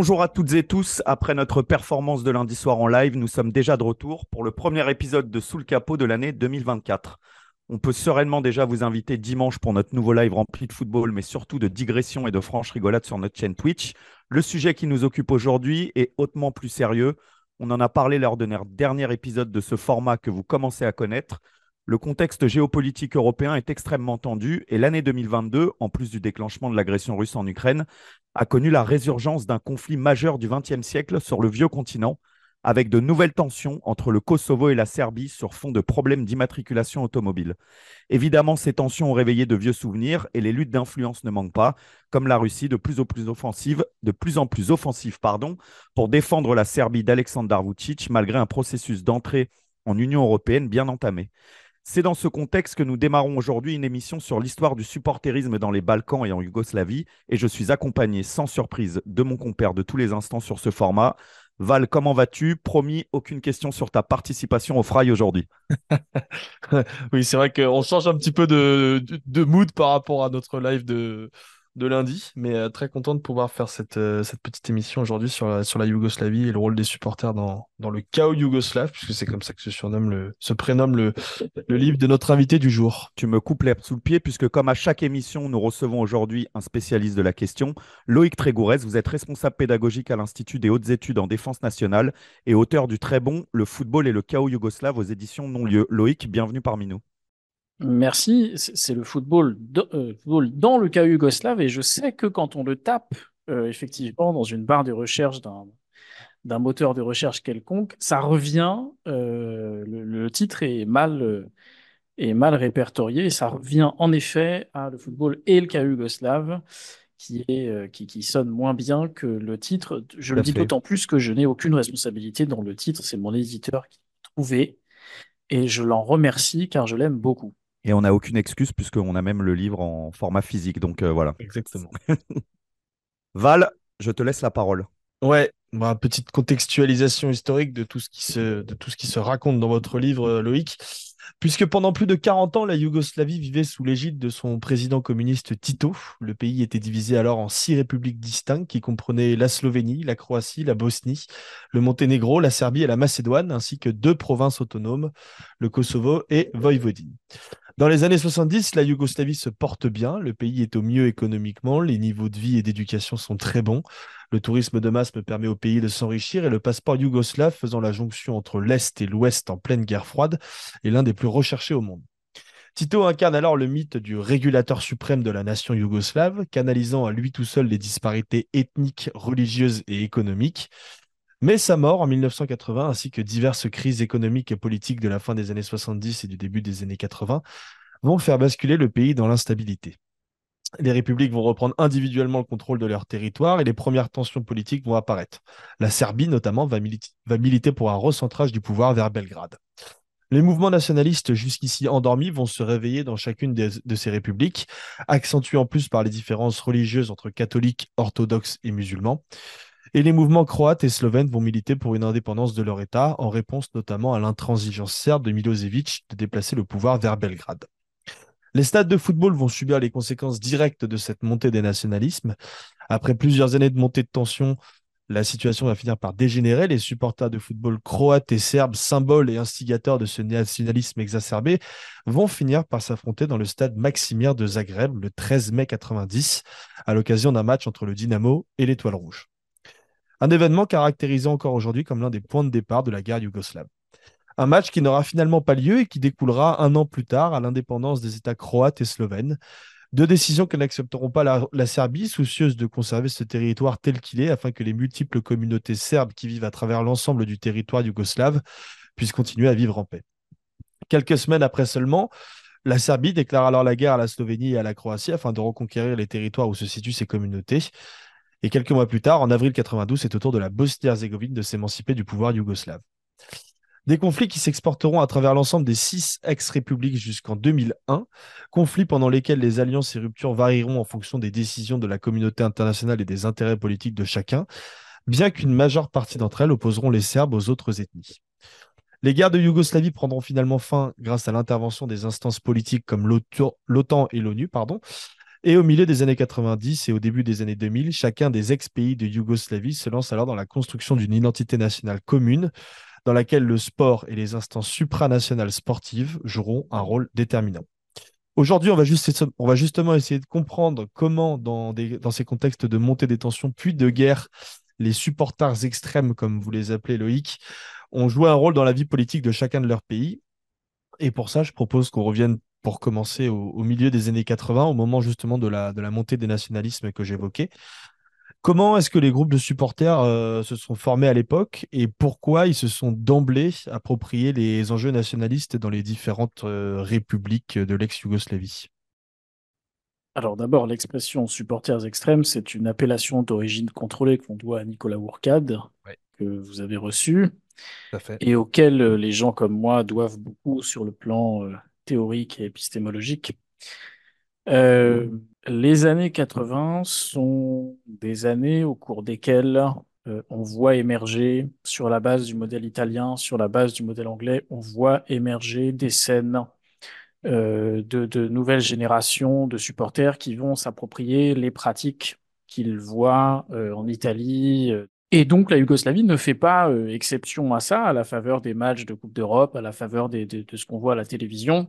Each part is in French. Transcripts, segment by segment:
Bonjour à toutes et tous. Après notre performance de lundi soir en live, nous sommes déjà de retour pour le premier épisode de Sous le capot de l'année 2024. On peut sereinement déjà vous inviter dimanche pour notre nouveau live rempli de football, mais surtout de digressions et de franches rigolades sur notre chaîne Twitch. Le sujet qui nous occupe aujourd'hui est hautement plus sérieux. On en a parlé lors de notre dernier épisode de ce format que vous commencez à connaître. Le contexte géopolitique européen est extrêmement tendu et l'année 2022, en plus du déclenchement de l'agression russe en Ukraine, a connu la résurgence d'un conflit majeur du XXe siècle sur le vieux continent, avec de nouvelles tensions entre le Kosovo et la Serbie sur fond de problèmes d'immatriculation automobile. Évidemment, ces tensions ont réveillé de vieux souvenirs et les luttes d'influence ne manquent pas, comme la Russie de plus en plus offensive, pour défendre la Serbie d'Aleksandar Vucic malgré un processus d'entrée en Union européenne bien entamé. C'est dans ce contexte que nous démarrons aujourd'hui une émission sur l'histoire du supporterisme dans les Balkans et en Yougoslavie, et je suis accompagné sans surprise de mon compère de tous les instants sur ce format. Val, comment vas-tu? Promis, aucune question sur ta participation au Fry aujourd'hui. oui, c'est vrai qu'on change un petit peu de, de, mood par rapport à notre live de, de lundi, mais euh, très content de pouvoir faire cette, euh, petite émission aujourd'hui sur la, Yougoslavie et le rôle des supporters dans, le chaos yougoslave, puisque c'est comme ça que se surnomme le, prénomme le, le livre de notre invité du jour. Tu me coupes l'herbe sous le pied, puisque comme à chaque émission, nous recevons aujourd'hui un spécialiste de la question. Loïc Trégourez, vous êtes responsable pédagogique à l'Institut des hautes études en défense nationale et auteur du très bon Le football et le chaos yougoslave aux éditions Non-Lieu. Loïc, bienvenue parmi nous. Merci. C'est le football, euh, football, dans le cas yougoslave et je sais que quand on le tape euh, effectivement dans une barre de recherche d'un moteur de recherche quelconque, ça revient. Euh, le, titre est mal est mal répertorié et ça revient en effet à le football et le cas yougoslave qui est qui, qui, sonne moins bien que le titre. Je le dis d'autant plus que je n'ai aucune responsabilité dans le titre. C'est mon éditeur qui l'a trouvé et je l'en remercie car je l'aime beaucoup. Et on n'a aucune excuse puisqu'on a même le livre en format physique. Donc euh, voilà. Exactement. Val, je te laisse la parole. Ouais, bah, petite contextualisation historique de tout, ce qui se, de tout ce qui se raconte dans votre livre, euh, Loïc. Puisque pendant plus de 40 ans, la Yougoslavie vivait sous l'égide de son président communiste Tito. Le pays était divisé alors en six républiques distinctes qui comprenaient la Slovénie, la Croatie, la Bosnie, le Monténégro, la Serbie et la Macédoine, ainsi que deux provinces autonomes, le Kosovo et Voïvodine. Dans les années 70, la Yougoslavie se porte bien, le pays est au mieux économiquement, les niveaux de vie et d'éducation sont très bons, le tourisme de masse me permet au pays de s'enrichir et le passeport yougoslave faisant la jonction entre l'Est et l'Ouest en pleine guerre froide est l'un des plus recherchés au monde. Tito incarne alors le mythe du régulateur suprême de la nation yougoslave, canalisant à lui tout seul les disparités ethniques, religieuses et économiques. Mais sa mort en 1980, ainsi que diverses crises économiques et politiques de la fin des années 70 et du début des années 80, vont faire basculer le pays dans l'instabilité. Les républiques vont reprendre individuellement le contrôle de leur territoire et les premières tensions politiques vont apparaître. La Serbie, notamment, va, militer pour un recentrage du pouvoir vers Belgrade. Les mouvements nationalistes jusqu'ici endormis vont se réveiller dans chacune de ces républiques, accentués en plus par les différences religieuses entre catholiques, orthodoxes et musulmans. Et les mouvements croates et slovènes vont militer pour une indépendance de leur État, en réponse notamment à l'intransigeance serbe de Milosevic de déplacer le pouvoir vers Belgrade. Les stades de football vont subir les conséquences directes de cette montée des nationalismes. Après plusieurs années de montée de tension, la situation va finir par dégénérer. Les supporters de football croates et serbes, symboles et instigateurs de ce nationalisme exacerbé, vont finir par s'affronter dans le stade Maximir de Zagreb le 13 mai 90, à l'occasion d'un match entre le Dynamo et l'Étoile Rouge. Un événement caractérisé encore aujourd'hui comme l'un des points de départ de la guerre yougoslave. Un match qui n'aura finalement pas lieu et qui découlera un an plus tard à l'indépendance des États croates et slovènes. Deux décisions que n'accepteront pas la, Serbie, soucieuse de conserver ce territoire tel qu'il est, afin que les multiples communautés serbes qui vivent à travers l'ensemble du territoire yougoslave puissent continuer à vivre en paix. Quelques semaines après seulement, la Serbie déclare alors la guerre à la Slovénie et à la Croatie afin de reconquérir les territoires où se situent ces communautés. Et quelques mois plus tard, en avril 92, c'est au tour de la Bosnie-Herzégovine de s'émanciper du pouvoir yougoslave. Des conflits qui s'exporteront à travers l'ensemble des six ex-républiques jusqu'en 2001, conflits pendant lesquels les alliances et ruptures varieront en fonction des décisions de la communauté internationale et des intérêts politiques de chacun, bien qu'une majeure partie d'entre elles opposeront les Serbes aux autres ethnies. Les guerres de Yougoslavie prendront finalement fin grâce à l'intervention des instances politiques comme l'OTAN et l'ONU, pardon, Et au milieu des années 90 et au début des années 2000, chacun des ex-pays de Yougoslavie se lance alors dans la construction d'une identité nationale commune dans laquelle le sport et les instances supranationales sportives joueront un rôle déterminant. Aujourd'hui, on, va justement essayer de comprendre comment, dans, dans ces contextes de montée des tensions puis de guerre, les supporters extrêmes, comme vous les appelez Loïc, ont joué un rôle dans la vie politique de chacun de leurs pays. Et pour ça, je propose qu'on revienne pour commencer au, milieu des années 80, au moment justement de la, de la montée des nationalismes que j'évoquais. Comment est-ce que les groupes de supporters euh, se sont formés à l'époque et pourquoi ils se sont d'emblée appropriés les enjeux nationalistes dans les différentes euh, républiques de l'ex-Yougoslavie? Alors d'abord, l'expression supporters extrêmes, c'est une appellation d'origine contrôlée qu'on doit à Nicolas Wourcade, que vous avez reçu, et auquel euh, les gens comme moi doivent beaucoup sur le plan théorique et épistémologique. Les années 80 sont des années au cours desquelles euh, on voit émerger, sur la base du modèle italien, sur la base du modèle anglais, on voit émerger des scènes euh, de, nouvelles générations de supporters qui vont s'approprier les pratiques qu'ils voient euh, en Italie. Et donc la Yougoslavie ne fait pas exception à ça, à la faveur des matchs de Coupe d'Europe, à la faveur de ce qu'on voit à la télévision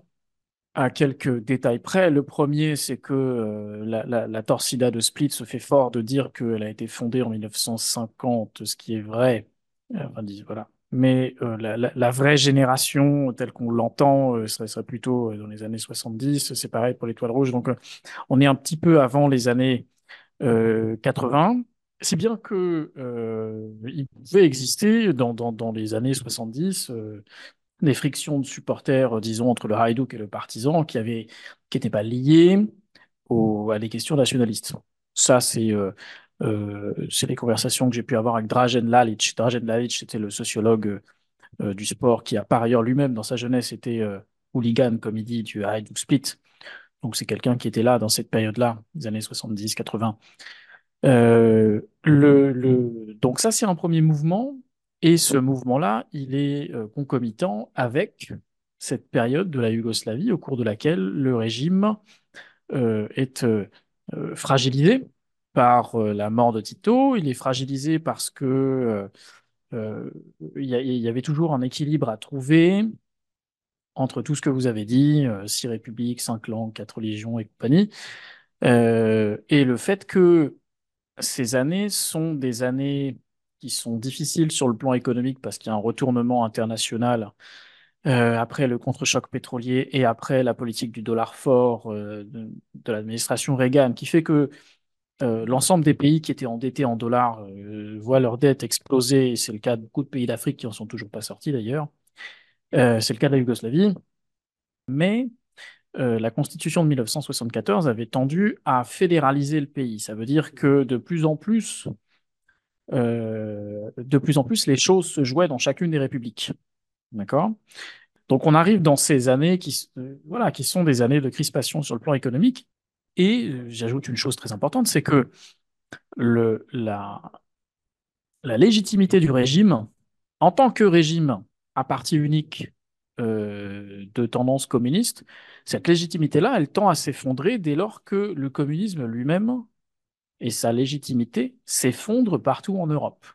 à quelques détails près. Le premier, c'est que euh, la, la, la, Torsida de Split se fait fort de dire qu'elle a été fondée en 1950, ce qui est vrai. Euh, enfin, voilà. Mais euh, la, la, vraie génération, telle qu'on l'entend, serait, serait, plutôt dans les années 70. C'est pareil pour l'Étoile Rouge. Donc, on est un petit peu avant les années 80. Si bien que il pouvait exister dans, les années 70 des frictions de supporters, euh, disons, entre le Hajduk et le Partisan, qui n'étaient pas liées à des questions nationalistes. Ça, c'est euh, euh, les conversations que j'ai pu avoir avec Dražen Lalic. Dražen Lalic, c'était le sociologue euh, du sport qui par ailleurs lui-même, dans sa jeunesse, été hooligan, comme il dit, du Hajduk Split. Donc, c'est quelqu'un qui était là dans cette période-là, des années 70, 80. le, le... Donc, ça, c'est un premier mouvement. Et ce mouvement-là, il est euh, concomitant avec cette période de la Yougoslavie au cours de laquelle le régime euh, est euh, fragilisé par la mort de Tito. Il est fragilisé parce que il y, avait toujours un équilibre à trouver entre tout ce que vous avez dit, six républiques, cinq langues, quatre religions et compagnie, et le fait que ces années sont des années qui sont difficiles sur le plan économique parce qu'il y a un retournement international euh, après le contre-choc pétrolier et après la politique du dollar fort euh, de, l'administration Reagan, qui fait que euh, l'ensemble des pays qui étaient endettés en dollars voient leur dette exploser. C'est le cas de beaucoup de pays d'Afrique qui en sont toujours pas sortis d'ailleurs. c'est le cas de la Yougoslavie. Mais la constitution de 1974 avait tendu à fédéraliser le pays. Ça veut dire que de plus en plus, euh, de plus en plus, les choses se jouaient dans chacune des républiques. D'accord? Donc, on arrive dans ces années qui, euh, qui sont des années de crispation sur le plan économique. Et euh, j'ajoute une chose très importante, c'est que la, la légitimité du régime, en tant que régime à parti unique de tendance communiste, cette légitimité-là, elle tend à s'effondrer dès lors que le communisme lui-même et sa légitimité s'effondre partout en Europe.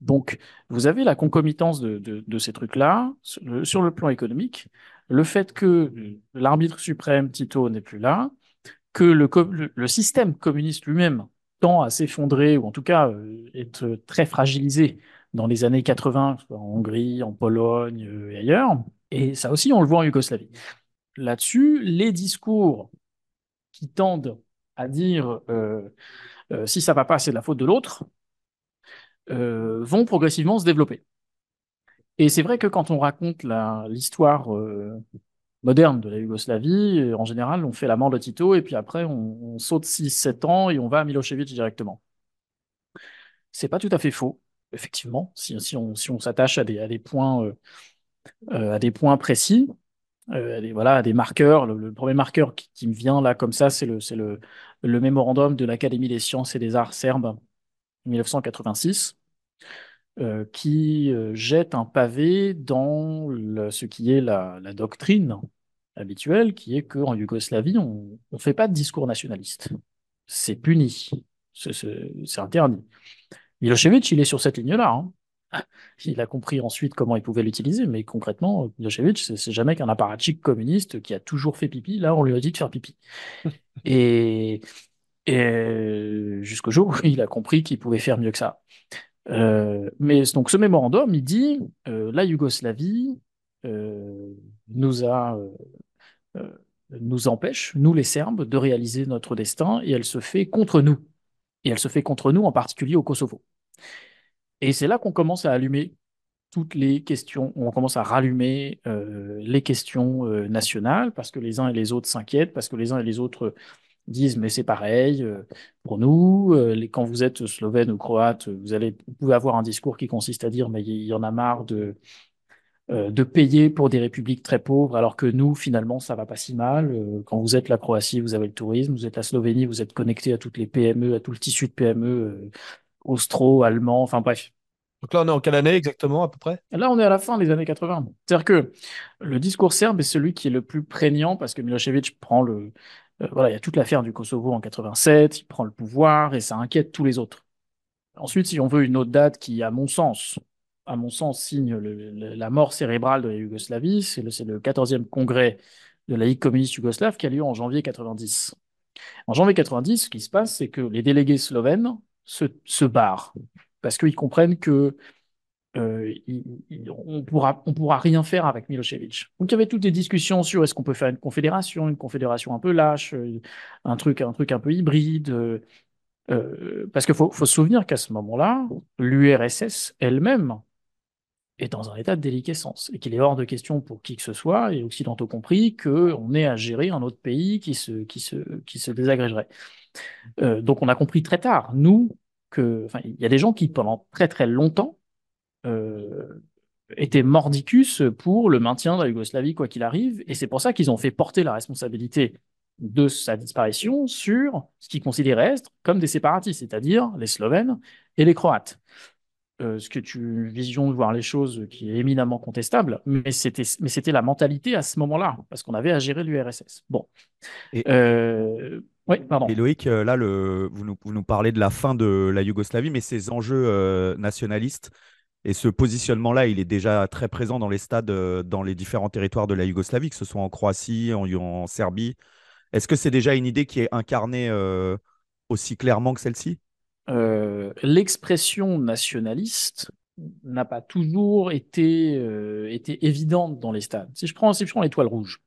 Donc, vous avez la concomitance de, ces trucs-là sur, le plan économique, le fait que l'arbitre suprême, Tito, n'est plus là, que le, système communiste lui-même tend à s'effondrer, ou en tout cas euh, être très fragilisé dans les années 80, en Hongrie, en Pologne euh, et ailleurs. Et ça aussi, on le voit en Yougoslavie. Là-dessus, les discours qui tendent à dire euh, euh, si ça va pas, c'est de la faute de l'autre, vont progressivement se développer. Et c'est vrai que quand on raconte l'histoire moderne de la Yougoslavie, en général, on fait la mort de Tito et puis après, on, saute 6-7 ans et on va à Milosevic directement. C'est pas tout à fait faux, effectivement, si, on s'attache à des, à des points, précis. Euh, des, des marqueurs. Le, premier marqueur qui, me vient là comme ça, c'est le, mémorandum de l'Académie des sciences et des arts serbes 1986, euh, qui euh, jette un pavé dans ce qui est la, doctrine habituel, qui est qu'en Yougoslavie, on ne fait pas de discours nationaliste. C'est puni, c'est interdit. Milosevic, il est sur cette ligne-là. Hein. Il a compris ensuite comment il pouvait l'utiliser, mais concrètement, Milosevic, c'est jamais qu'un apparatchik communiste qui a toujours fait pipi. Là, on lui a dit de faire pipi. et, et jusqu'au jour où il a compris qu'il pouvait faire mieux que ça. Euh, mais donc ce mémorandum, il dit euh, la Yougoslavie euh, nous a nous empêche, nous les Serbes, de réaliser notre destin et elle se fait contre nous. Et elle se fait contre nous en particulier au Kosovo. Et c'est là qu'on commence à allumer toutes les questions, on commence à rallumer les questions nationales parce que les uns et les autres s'inquiètent, parce que les uns et les autres disent mais c'est pareil euh, pour nous. Euh, quand vous êtes slovène ou croate, vous, allez, vous pouvez avoir un discours qui consiste à dire mais il y, en a marre de, euh, de payer pour des républiques très pauvres alors que nous finalement ça va pas si mal. quand vous êtes la Croatie, vous avez le tourisme, vous êtes la Slovénie, vous êtes connecté à toutes les PME, à tout le tissu de PME austro, allemand, enfin bref. Donc là, on est en quelle année exactement, à peu près? Là, on est à la fin des années 80. C'est-à-dire que le discours serbe est celui qui est le plus prégnant parce que Milosevic prend le, euh, voilà, il y a toute l'affaire du Kosovo en 87, il prend le pouvoir et ça inquiète tous les autres. Ensuite, si on veut une autre date qui, à mon sens, à mon sens, signe la mort cérébrale de la Yougoslavie, c'est le, le 14e congrès de la Ligue communiste yougoslave qui a lieu en janvier 90. En janvier 90, ce qui se passe, c'est que les délégués slovènes se, se barrent parce qu'ils comprennent que euh, on pourra, on pourra rien faire avec Milosevic. Donc il y avait toutes les discussions sur est-ce qu'on peut faire une confédération, une confédération un peu lâche, euh, un truc, un truc un peu hybride. Euh, parce qu'il faut, faut, se souvenir qu'à ce moment-là, l'URSS elle-même est dans un état de déliquescence et qu'il est hors de question pour qui que ce soit, et occidentaux compris, qu'on ait à gérer un autre pays qui se, qui se, qui se désagrégerait. donc on a compris très tard, nous, que, il y a des gens qui, pendant très très longtemps, euh, était mordicus pour le maintien de la Yougoslavie, quoi qu'il arrive. Et c'est pour ça qu'ils ont fait porter la responsabilité de sa disparition sur ce qu'ils considéraient comme des séparatistes, c'est-à-dire les Slovènes et les Croates. Euh, ce que tu vision de voir les choses qui est éminemment contestable, mais c'était mais c'était la mentalité à ce moment-là parce qu'on avait à gérer l'URSS. Bon. Et... Euh, oui, pardon. Et Loïc, là, le, vous, nous, vous, nous, parlez de la fin de la Yougoslavie, mais ces enjeux nationalistes, et ce positionnement-là, il est déjà très présent dans les stades, euh, dans les différents territoires de la Yougoslavie, que ce soit en Croatie, en, Serbie. Est-ce que c'est déjà une idée qui est incarnée euh, aussi clairement que celle-ci? Euh, L'expression nationaliste n'a pas toujours été, été, évidente dans les stades. Si je prends, si je prends l'étoile rouge,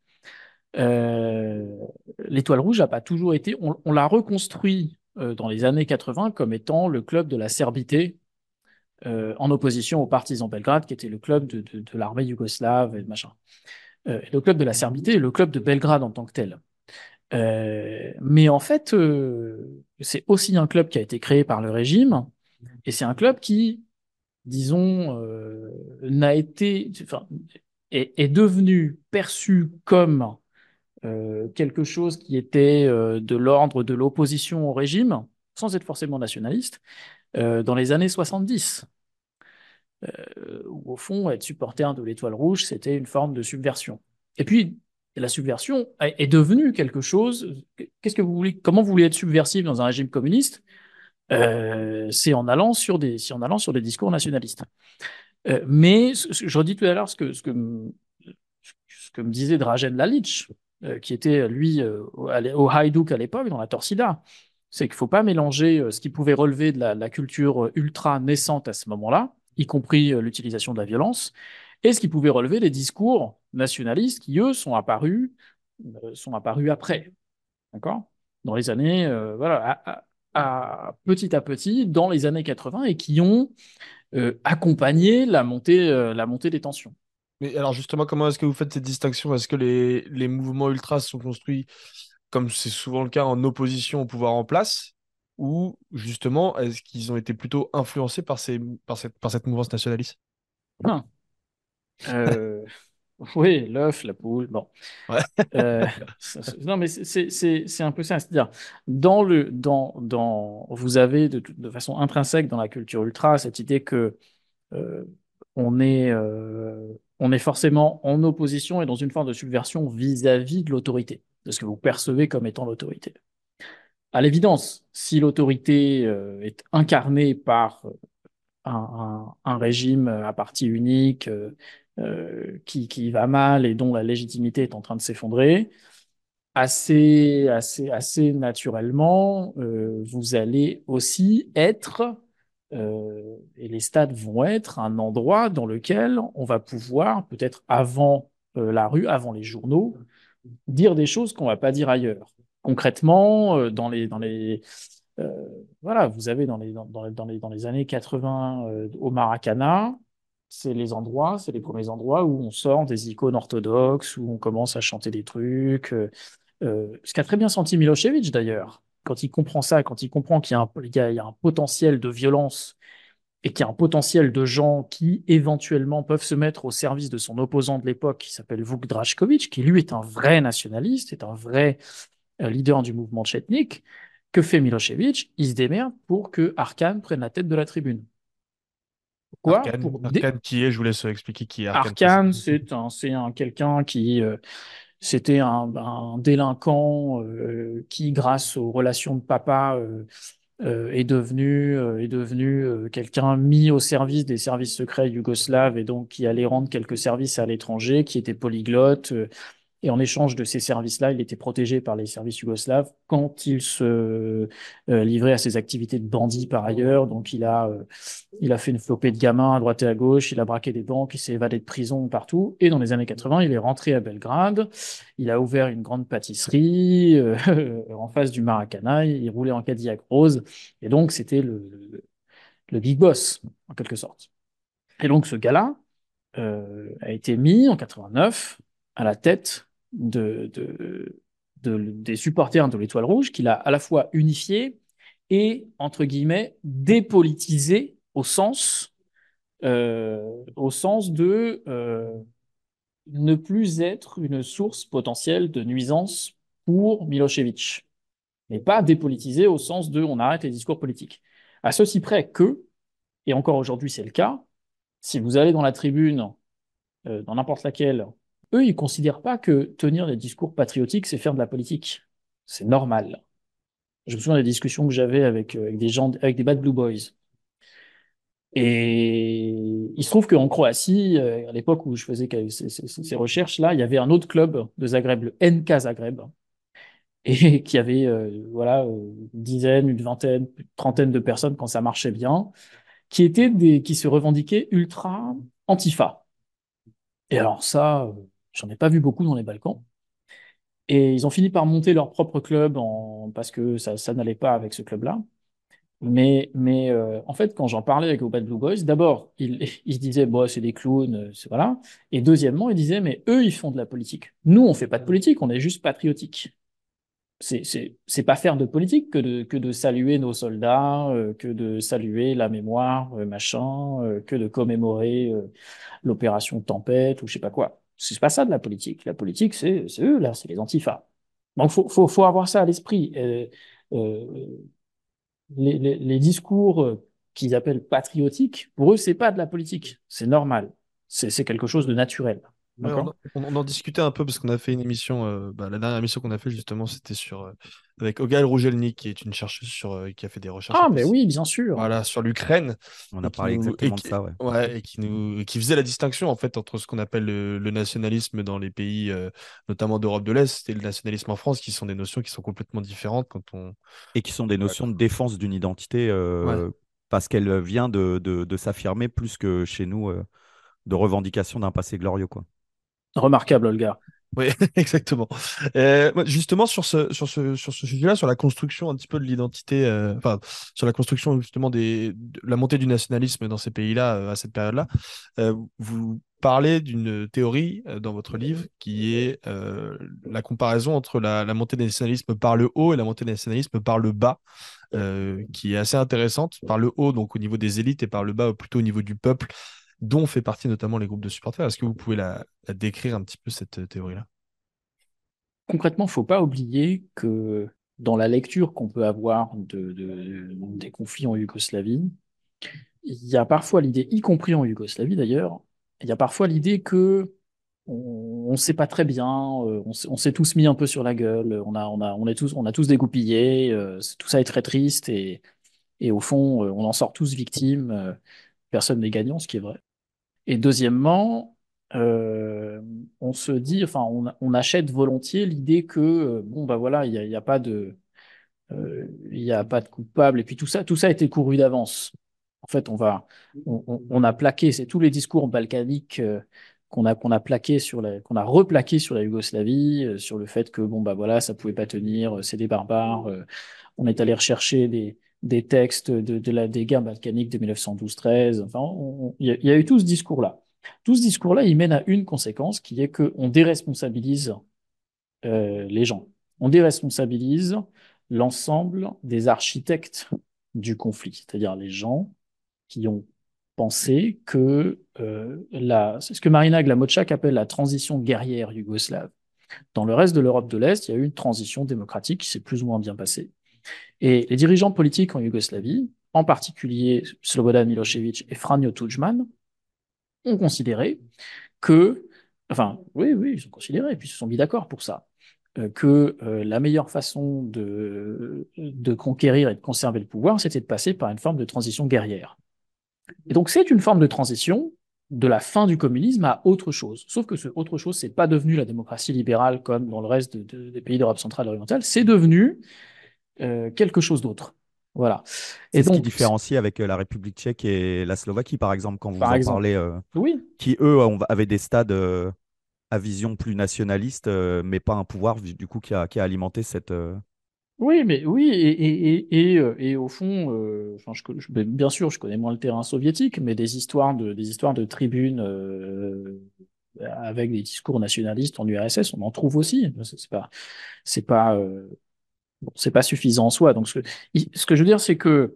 l'étoile rouge n'a pas toujours été. On, l'a reconstruit dans les années 80 comme étant le club de la serbité euh, en opposition aux partisans Belgrade, qui était le club de, l'armée yougoslave et machin. Euh, le club de la Serbité est le club de Belgrade en tant que tel. Euh, mais en fait, c'est aussi un club qui a été créé par le régime, et c'est un club qui, disons, n'a été, enfin, est, devenu perçu comme quelque chose qui était de l'ordre de l'opposition au régime, sans être forcément nationaliste, euh, dans les années 70, euh, où au fond, être supporter de l'étoile rouge, c'était une forme de subversion. Et puis, la subversion est devenue quelque chose. Qu'est-ce que vous voulez Comment vous voulez être subversif dans un régime communiste euh, C'est en allant sur des, en allant sur des discours nationalistes. mais je redis tout à l'heure ce que, ce que, ce que me disait Dragen Lalic, qui était lui au, Hajduk à l'époque dans la Torsida c'est qu'il ne faut pas mélanger euh, ce qui pouvait relever de la, culture euh, ultra naissante à ce moment-là, y compris euh, l'utilisation de la violence, et ce qui pouvait relever des discours nationalistes qui, eux, sont apparus, sont apparus après. D'accord? Dans les années, voilà, à, petit à petit, dans les années 80, et qui ont accompagné la montée, la montée des tensions. Mais alors justement, comment est-ce que vous faites cette distinction Est-ce que les, les mouvements ultras sont construits comme c'est souvent le cas en opposition au pouvoir en place, ou justement, est-ce qu'ils ont été plutôt influencés par, ces, par, cette, par cette mouvance nationaliste? Ah. Euh, Oui, l'œuf, la poule, bon. Euh, non, mais c'est un peu ça. C'est-à-dire, dans le, dans, dans, vous avez de, de, façon intrinsèque dans la culture ultra cette idée que euh, on est on est forcément en opposition et dans une forme de subversion vis-à-vis de l'autorité, de ce que vous percevez comme étant l'autorité. À l'évidence, si l'autorité est incarnée par euh, un, régime à parti unique euh, qui, qui, va mal et dont la légitimité est en train de s'effondrer, assez, assez, assez naturellement, vous allez aussi être euh, et les stades vont être un endroit dans lequel on va pouvoir, peut-être avant euh, la rue, avant les journaux, dire des choses qu'on ne va pas dire ailleurs. Concrètement, euh, dans les, dans les, voilà, vous avez dans les, dans, dans les, dans les années 80 au Maracana, c'est les endroits, c'est les premiers endroits où on sort des icônes orthodoxes, où on commence à chanter des trucs. ce qu'a très bien senti Milosevic d'ailleurs quand il comprend ça, quand il comprend qu'il y, a un potentiel de violence et qu'il y a un potentiel de gens qui éventuellement peuvent se mettre au service de son opposant de l'époque, qui s'appelle Vuk Draškovic, qui lui est un vrai nationaliste, est un vrai euh, leader du mouvement tchétnik, que fait Milosevic Il se démerde pour que Arkan prenne la tête de la tribune. Pourquoi Arkan, qui est Je vous laisse expliquer qui est Arkan. c'est un, un quelqu'un qui, euh, c'était un, délinquant euh, qui, grâce aux relations de papa, euh, est devenu, est devenu quelqu'un mis au service des services secrets yougoslaves et donc qui allait rendre quelques services à l'étranger, qui était polyglotte, et en échange de ces services-là, il était protégé par les services yougoslaves quand il se euh, livrait à ses activités de bandit par ailleurs. Donc il a, euh, il a fait une flopée de gamins à droite et à gauche, il a braqué des banques, il s'est évadé de prison partout. Et dans les années 80, il est rentré à Belgrade, il a ouvert une grande pâtisserie euh, en face du Maracana, il roulait en Cadillac rose. Et donc c'était le, le, big boss, en quelque sorte. Et donc ce gars-là a été mis en 89 à la tête de, des supporters de l'Étoile Rouge qu'il a à la fois unifié et, entre guillemets, dépolitisé au sens, euh, au sens de euh, ne plus être une source potentielle de nuisance pour Milosevic, mais pas dépolitisé au sens de on arrête les discours politiques. À ceci près que, et encore aujourd'hui c'est le cas, si vous allez dans la tribune, euh, dans n'importe laquelle, eux, ils considèrent pas que tenir des discours patriotiques, c'est faire de la politique. C'est normal. Je me souviens des discussions que j'avais avec, euh, des gens, avec des Bad Blue Boys. Et il se trouve qu'en Croatie, euh, à l'époque où je faisais ces, recherches-là, il y avait un autre club de Zagreb, le NK Zagreb, et qui avait euh, voilà, une dizaine, une vingtaine, une trentaine de personnes quand ça marchait bien, qui, étaient qui se revendiquaient ultra antifa. Et alors ça, J'en ai pas vu beaucoup dans les Balkans. Et ils ont fini par monter leur propre club parce que ça, n'allait pas avec ce club-là. Mais, euh, en fait, quand j'en parlais avec les Bad Blue Boys, d'abord, ils, se disaient, bon, c'est des clowns, euh, voilà. Et deuxièmement, ils disaient, mais eux, ils font de la politique. Nous, on fait pas de politique, on est juste patriotique. C'est, pas faire de politique que de, que de saluer nos soldats, euh, que de saluer la mémoire, machin, que de commémorer l'opération Tempête ou je sais pas quoi. C'est pas ça de la politique. La politique, c'est eux, là, c'est les antifas. Donc, faut, faut, faut avoir ça à l'esprit. Euh, euh, les, les, les, discours qu'ils appellent patriotiques, pour eux, c'est pas de la politique. C'est normal. C'est quelque chose de naturel on, en discutait un peu parce qu'on a fait une émission, euh, bah, la dernière émission qu'on a fait justement, c'était sur euh, avec Ogal Rougelny, qui est une chercheuse sur, euh, qui a fait des recherches. Ah, mais oui, bien sûr. Voilà, sur l'Ukraine. On a parlé exactement de ça, ouais. et qui nous, qui faisait la distinction en fait entre ce qu'on appelle le, nationalisme dans les pays, notamment d'Europe de l'Est, et le nationalisme en France, qui sont des notions qui sont complètement différentes quand on. Et qui sont des notions de défense d'une identité parce qu'elle vient de, de, de s'affirmer plus que chez nous de revendication d'un passé glorieux, quoi. Remarquable, Olga. Oui, exactement. Euh, justement, sur ce, sujet-là, sur la construction un petit peu de l'identité, euh, sur la construction justement des, de la montée du nationalisme dans ces pays-là euh, à cette période-là, vous parlez d'une théorie dans votre livre qui est la comparaison entre la, montée du nationalisme par le haut et la montée du nationalisme par le bas, qui est assez intéressante. Par le haut, donc au niveau des élites, et par le bas, plutôt au niveau du peuple dont fait partie notamment les groupes de supporters. Est-ce que vous pouvez la, décrire un petit peu, cette euh, théorie-là? Concrètement, il ne faut pas oublier que dans la lecture qu'on peut avoir de, des conflits en Yougoslavie, il y a parfois l'idée, y compris en Yougoslavie d'ailleurs, il y a parfois l'idée que on ne sait pas très bien, euh, on s'est tous mis un peu sur la gueule, on a, on a, on est tous, on a tous dégoupillé, euh, tout ça est très triste et, et au fond, on en sort tous victimes, personne n'est gagnant, ce qui est vrai. Et deuxièmement, on se dit, enfin, on, on achète volontiers l'idée que, bon, bah voilà, il n'y a, y a, pas de, il y a pas de coupable, et puis tout ça, tout ça a été couru d'avance. En fait, on va, on, on a plaqué, c'est tous les discours balkaniques qu'on a qu'on a plaqué sur la qu'on a replaqué sur la Yougoslavie, euh, sur le fait que bon bah voilà ça pouvait pas tenir, euh, c'est des barbares. Euh, on est allé rechercher des des textes de, la des guerres balkaniques de 1912-13. Enfin, il y, a eu tout ce discours-là. Tout ce discours-là, il mène à une conséquence qui est que on déresponsabilise euh, les gens. On déresponsabilise l'ensemble des architectes du conflit, c'est-à-dire les gens qui ont penser que euh, la, ce que Marina Glamochak appelle la transition guerrière yougoslave. Dans le reste de l'Europe de l'Est, il y a eu une transition démocratique qui s'est plus ou moins bien passée. Et les dirigeants politiques en Yougoslavie, en particulier Slobodan Milosevic et Franjo Tudjman, ont considéré que, enfin, oui, oui, ils ont considéré, et puis ils se sont mis d'accord pour ça, euh, que euh, la meilleure façon de, de conquérir et de conserver le pouvoir, c'était de passer par une forme de transition guerrière. Et donc, c'est une forme de transition de la fin du communisme à autre chose. Sauf que ce autre chose, c'est pas devenu la démocratie libérale comme dans le reste des pays d'Europe centrale et orientale, c'est devenu euh, quelque chose d'autre. Voilà. Et donc, ce qui différencie avec euh, la République tchèque et la Slovaquie, par exemple, quand vous en parlez, euh, oui. qui eux avaient des stades à vision plus nationaliste, mais pas un pouvoir du coup qui a, qui a alimenté cette, oui, mais oui, et, et, et, et, au fond, euh, enfin, je, bien sûr, je connais moins le terrain soviétique, mais des histoires de, des histoires de tribunes euh, avec des discours nationalistes en URSS, on en trouve aussi. C'est pas, c'est pas, euh, bon, c'est pas suffisant en soi. Donc, ce que, je veux dire, c'est que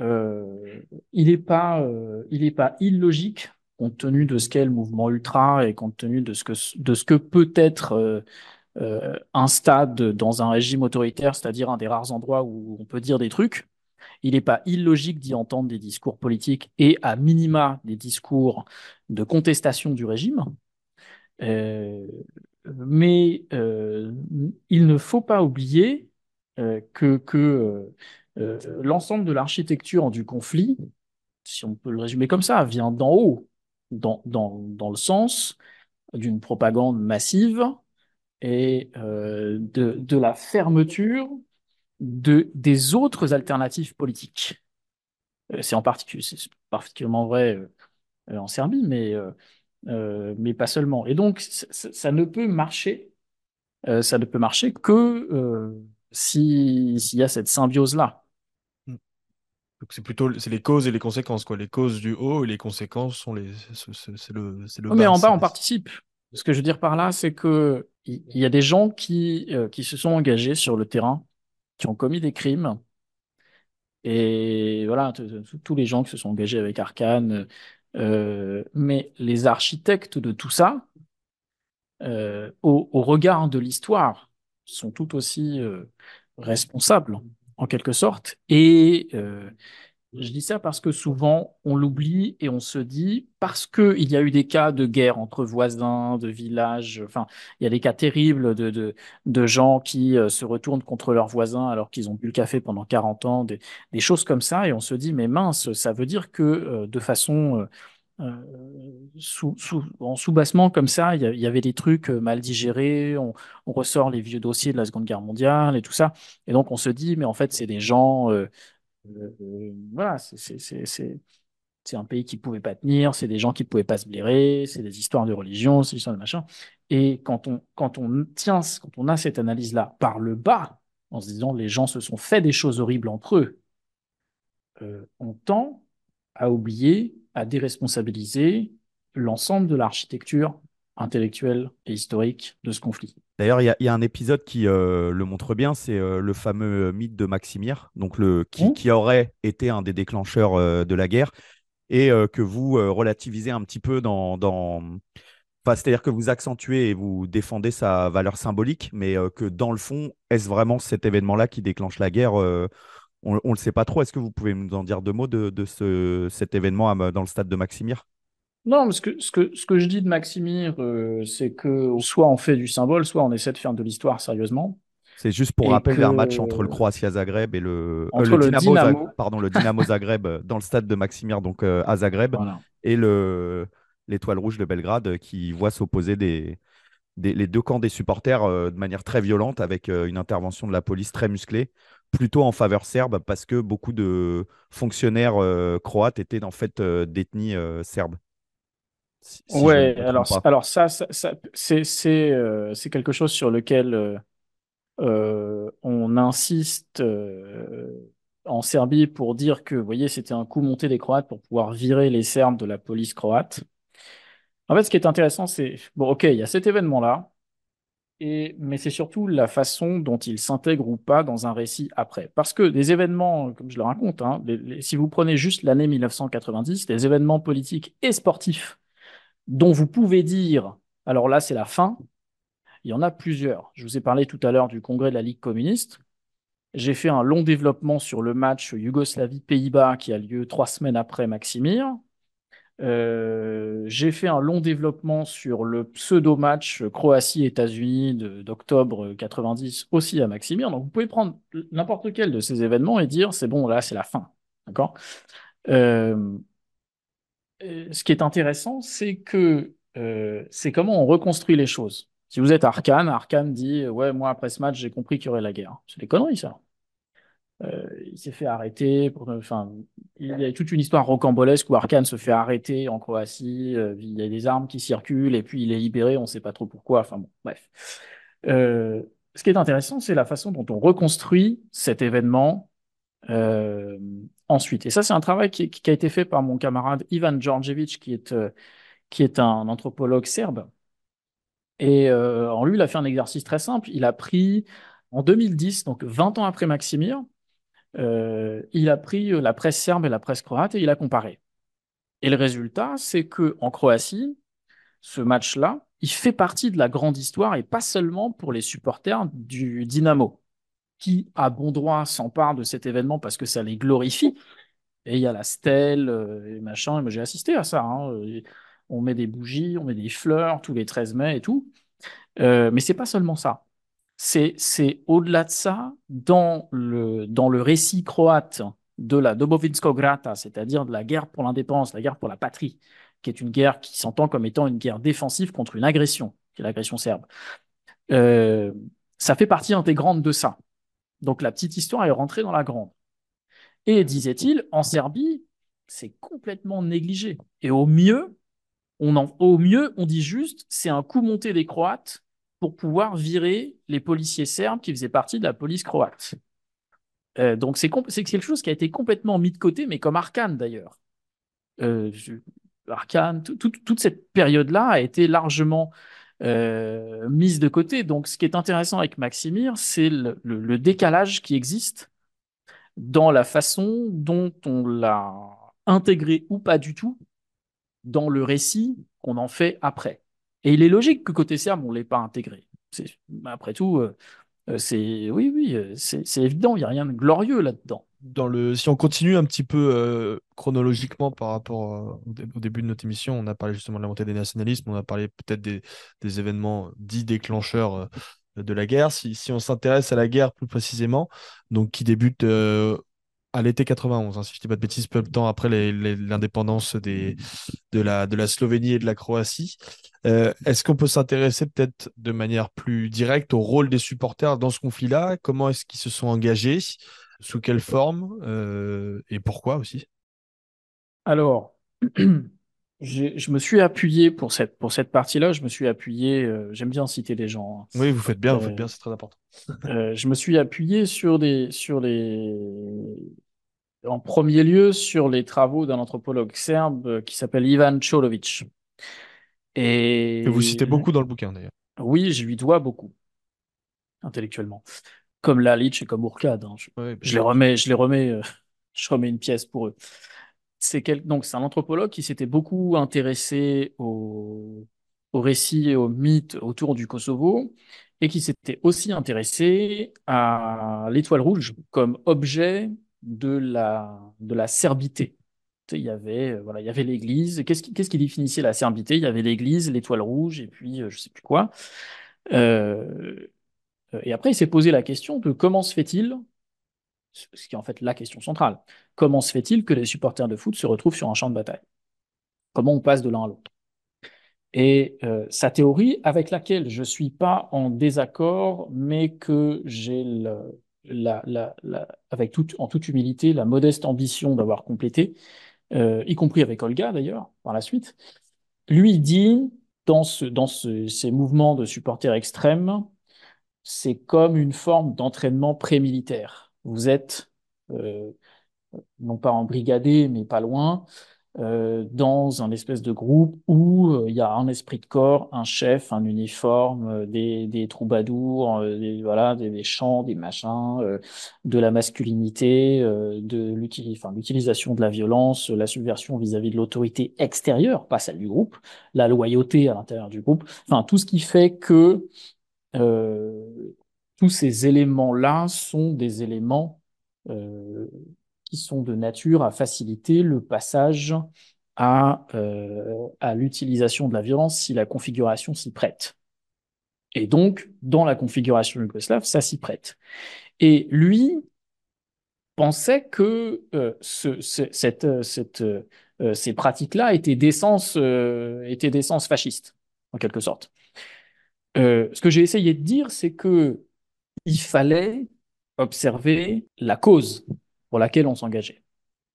euh, il n'est pas, euh, il est pas illogique compte tenu de ce qu'est le mouvement ultra et compte tenu de ce que, de ce que peut être euh, un stade dans un régime autoritaire, c'est-à-dire un des rares endroits où on peut dire des trucs, il n'est pas illogique d'y entendre des discours politiques et à minima des discours de contestation du régime. Mais il ne faut pas oublier que, que euh, l'ensemble de l'architecture du conflit, si on peut le résumer comme ça, vient d'en haut, dans, dans, dans le sens d'une propagande massive et euh, de, de, la fermeture de, des autres alternatives politiques. Euh, c'est en particulier, c'est particulièrement vrai euh, en Serbie, mais, euh, mais pas seulement. Et donc, ça ne peut marcher, ça ne peut marcher que s'il y a cette symbiose-là. Hmm. Donc c'est plutôt c'est les causes et les conséquences quoi. Les causes du haut et les conséquences sont les c'est le c'est le. mais en bas on participe. Ce que je veux dire par là, c'est que il y a des gens qui, euh, qui se sont engagés sur le terrain, qui ont commis des crimes. Et voilà, tous les gens qui se sont engagés avec Arkane. Euh, mais les architectes de tout ça, euh, au, au, regard de l'histoire, sont tout aussi euh, responsables, en quelque sorte. Et euh, je dis ça parce que souvent on l'oublie et on se dit parce que il y a eu des cas de guerre entre voisins, de villages, enfin il y a des cas terribles de, gens qui euh, se retournent contre leurs voisins alors qu'ils ont bu le café pendant 40 ans, des, des, choses comme ça et on se dit mais mince, ça veut dire que de façon sous, en sous-bassement comme ça, il y, avait des trucs mal digérés, on, ressort les vieux dossiers de la Seconde Guerre mondiale et tout ça et donc on se dit mais en fait c'est des gens euh, voilà, c'est un pays qui pouvait pas tenir, c'est des gens qui pouvaient pas se blairer, c'est des histoires de religion, c'est des histoires de machin. Et quand on, quand on tient, quand on a cette analyse-là par le bas, en se disant les gens se sont fait des choses horribles entre eux, euh, on tend à oublier, à déresponsabiliser l'ensemble de l'architecture intellectuelle et historique de ce conflit. D'ailleurs, il y, y, a un épisode qui euh, le montre bien, c'est euh, le fameux mythe de Maximir, donc le, qui, mmh. qui aurait été un des déclencheurs euh, de la guerre, et que vous relativisez un petit peu dans... dans... Enfin, C'est-à-dire que vous accentuez et vous défendez sa valeur symbolique, mais que dans le fond, est-ce vraiment cet événement-là qui déclenche la guerre On ne le sait pas trop. Est-ce que vous pouvez nous en dire deux mots de, de ce, cet événement dans le stade de Maximir? Non, mais ce que, ce que, ce que je dis de Maximir, euh, c'est que soit on fait du symbole, soit on essaie de faire de l'histoire sérieusement. C'est juste pour Et rappel que- un match entre le Croatia Zagreb et le, euh, le le Dynamo, Dynamo. Zag- pardon, le Dynamo Zagreb euh, dans le stade de Maximir, donc euh, à Zagreb, Voilà. et le l'Étoile Rouge de Belgrade qui voit s'opposer des, des- les deux camps des supporters de manière très violente avec une intervention de la police très musclée, plutôt en faveur serbe parce que beaucoup de fonctionnaires euh, croates étaient en fait euh, d'ethnie euh, serbe. Si- si Ouais, alors, pas. alors ça, ça, ça- c'est, quelque chose sur lequel on insiste en Serbie pour dire que, vous voyez, c'était un coup monté des Croates pour pouvoir virer les Serbes de la police croate. En fait, ce qui est intéressant, c'est, bon, ok, il y a cet événement-là, mais c'est surtout la façon dont il s'intègre ou pas dans un récit après. Parce que des événements, comme je le raconte, hein, si vous prenez juste l'année 1990, des événements politiques et sportifs dont vous pouvez dire, alors là, c'est la fin, il y en a plusieurs. Je vous ai parlé tout à l'heure du congrès de la Ligue communiste. J'ai fait un long développement sur le match Yougoslavie-Pays-Bas qui a lieu trois semaines après Maximir. Euh, j'ai fait un long développement sur le pseudo-match Croatie-États-Unis d'octobre 90 aussi à Maximir. Donc vous pouvez prendre n'importe lequel de ces événements et dire c'est bon, là c'est la fin. D'accord? Euh, euh, Ce qui est intéressant, c'est que euh, c'est comment on reconstruit les choses. Si vous êtes Arkane, Arkane dit ouais moi après ce match j'ai compris qu'il y aurait la guerre. C'est des conneries ça. Euh, il s'est fait arrêter. Pour, enfin, il y a toute une histoire rocambolesque où Arkane se fait arrêter en Croatie. euh, il y a des armes qui circulent et puis il est libéré. On ne sait pas trop pourquoi. Enfin bon, bref. Euh, ce qui est intéressant, c'est la façon dont on reconstruit cet événement ensuite. Et ça, c'est un travail qui, a été fait par mon camarade Ivan Djordjevic, qui est, qui est un anthropologue serbe. Et en lui, il a fait un exercice très simple. Il a pris en 2010, donc 20 ans après Maximir, euh, il a pris euh, la presse serbe et la presse croate et il a comparé. Et le résultat, c'est que en Croatie, ce match-là, il fait partie de la grande histoire et pas seulement pour les supporters du Dynamo, qui à bon droit s'emparent de cet événement parce que ça les glorifie. Et il y a la stèle euh, et machin. Et j'ai assisté à ça. hein. On met des bougies, on met des fleurs tous les 13 mai et tout. Euh, mais c'est pas seulement ça. C'est, au-delà de ça, dans le, dans le récit croate de la Domovinsko-Grata, c'est-à-dire de la guerre pour l'indépendance, la guerre pour la patrie, qui est une guerre qui s'entend comme étant une guerre défensive contre une agression, qui est l'agression serbe. Euh, ça fait partie intégrante de ça. Donc la petite histoire est rentrée dans la grande. Et disait-il, en Serbie, c'est complètement négligé. Et au mieux, on en, au mieux, on dit juste, c'est un coup monté des Croates pour pouvoir virer les policiers serbes qui faisaient partie de la police croate. Euh, donc c'est quelque chose qui a été complètement mis de côté, mais comme Arkane d'ailleurs. Euh, Arkane, tout- tout- toute cette période-là a été largement euh, mise de côté. Donc ce qui est intéressant avec Maximir, c'est le décalage qui existe dans la façon dont on l'a intégré ou pas du tout dans le récit qu'on en fait après. Et il est logique que côté serbe, on ne l'ait pas intégré. Après tout, euh, euh, c'est oui, oui, euh, c'est évident, il n'y a rien de glorieux là-dedans. Dans le, si on continue un petit peu chronologiquement par rapport au, dé- au début de notre émission, on a parlé justement de la montée des nationalismes, on a parlé peut-être des, événements dits déclencheurs de la guerre. Si, si on s'intéresse à la guerre plus précisément, donc qui débute à l'été 91, hein, si je ne dis pas de bêtises, peu de temps après l'indépendance des, de, la, de la Slovénie et de la Croatie, euh, est-ce qu'on peut s'intéresser peut-être de manière plus directe au rôle des supporters dans ce conflit-là? Comment est-ce qu'ils se sont engagés? Sous quelle forme? Euh, Et pourquoi aussi? Alors, je me suis appuyé pour cette, pour cette partie-là, je me suis appuyé, euh, j'aime bien citer les gens. hein. Oui, vous faites bien, vous faites bien, c'est très important. Je me suis appuyé sur des, sur les, en premier lieu, sur les travaux d'un anthropologue serbe euh, qui s'appelle Ivan Čolović. Et Que vous citez beaucoup dans le bouquin d'ailleurs. Oui, je lui dois beaucoup, intellectuellement. Comme Lalic et comme Urkad. hein. Je, Ouais, je les remets, je les remets, euh, je remets une pièce pour eux. C'est quel... donc c'est un anthropologue qui s'était beaucoup intéressé au, au récit et au mythe autour du Kosovo et qui s'était aussi intéressé à l'étoile rouge comme objet de la, de la serbité. il y avait voilà, il y avait l'Église. Qu'est-ce qui, qu'est-ce qui définissait la serbité? Il y avait l'Église, l'étoile rouge, et puis je sais plus quoi. et après, il s'est posé la question de comment se fait-il ce qui est en fait la question centrale. Comment se fait-il que les supporters de foot se retrouvent sur un champ de bataille? Comment on passe de l'un à l'autre? Et euh, sa théorie, avec laquelle je ne suis pas en désaccord, mais que j'ai avec toute, en toute humilité la modeste ambition d'avoir complété, euh, y compris avec Olga d'ailleurs, par la suite, lui dit, dans, ce, dans ces mouvements de supporters extrêmes, c'est comme une forme d'entraînement pré-militaire. Vous êtes, euh, non pas embrigadé, mais pas loin, euh, dans un espèce de groupe où euh, il y a un esprit de corps, un chef, un uniforme, des, des troubadours, des, voilà, des, chants, des machins, de la masculinité, de l'utilisation de la violence, la subversion vis-à-vis de l'autorité extérieure, pas celle du groupe, la loyauté à l'intérieur du groupe, enfin tout ce qui fait que tous ces éléments-là sont des éléments euh, sont de nature à faciliter le passage à, euh, à l'utilisation de la violence si la configuration s'y prête. Et donc, dans la configuration yougoslave, ça s'y prête. Et lui pensait que euh, ce, cette, cette, ces pratiques-là étaient d'essence étaient d'essence fasciste, en quelque sorte. ce que j'ai essayé de dire, c'est que il fallait observer la cause pour laquelle on s'engageait.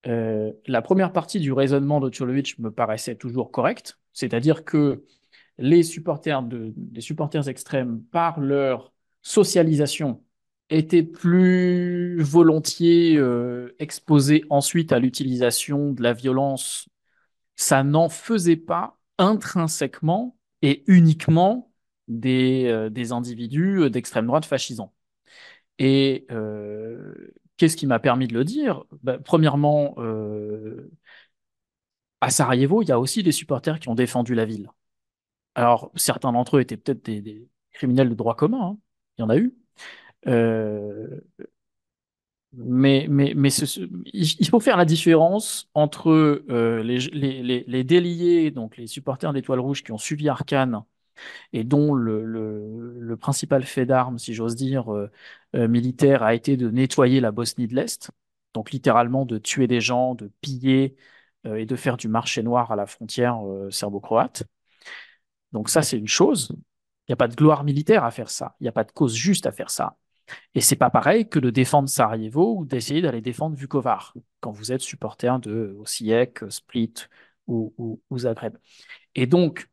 Euh, la première partie du raisonnement de Tchurlovitch me paraissait toujours correcte, c'est-à-dire que les supporters, de, les supporters extrêmes, par leur socialisation, étaient plus volontiers euh, exposés ensuite à l'utilisation de la violence. Ça n'en faisait pas intrinsèquement et uniquement des, euh, des individus d'extrême droite fascisants. Et qu'est-ce qui m'a permis de le dire? Ben, Premièrement, euh, à Sarajevo, il y a aussi des supporters qui ont défendu la ville. Alors, certains d'entre eux étaient peut-être des, criminels de droit commun, hein. il y en a eu. Euh, mais, il faut faire la différence entre les, les, les, déliés, donc les supporters d'Étoile Rouge qui ont suivi Arkane et dont le, principal fait d'armes, si j'ose dire, euh, euh, militaire, a été de nettoyer la Bosnie de l'Est, donc littéralement de tuer des gens, de piller euh, et de faire du marché noir à la frontière serbo-croate. Donc ça, c'est une chose. Il n'y a pas de gloire militaire à faire ça. Il n'y a pas de cause juste à faire ça. Et c'est pas pareil que de défendre Sarajevo ou d'essayer d'aller défendre Vukovar quand vous êtes supporter de Osijek, Split ou, ou Zagreb. Et donc,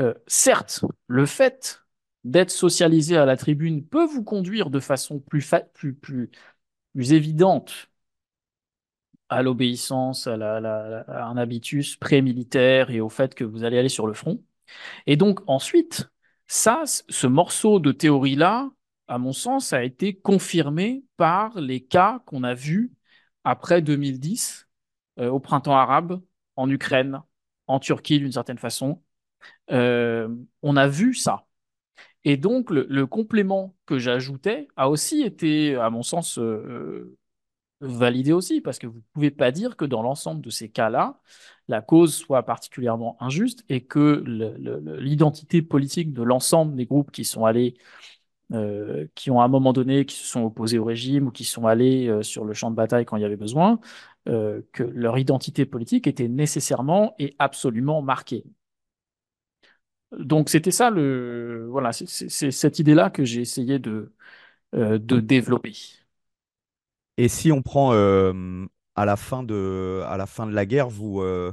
euh, certes, le fait d'être socialisé à la tribune peut vous conduire de façon plus, plus, plus, plus évidente à l'obéissance, à, à, un habitus pré-militaire et au fait que vous allez aller sur le front. Et donc ensuite, ça, ce morceau de théorie-là, à mon sens, a été confirmé par les cas qu'on a vus après 2010 euh, au printemps arabe, en Ukraine, en Turquie d'une certaine façon, euh, on a vu ça. Et donc, le, complément que j'ajoutais a aussi été, à mon sens, euh, validé aussi, parce que vous ne pouvez pas dire que dans l'ensemble de ces cas-là, la cause soit particulièrement injuste et que l'identité politique de l'ensemble des groupes qui sont allés, euh, qui ont à un moment donné, qui se sont opposés au régime ou qui sont allés sur le champ de bataille quand il y avait besoin, que leur identité politique était nécessairement et absolument marquée. Donc c'était ça le voilà, c'est cette idée-là que j'ai essayé de, euh, de développer. Et si on prend euh, à, la fin de, à la fin de la guerre, vous, euh,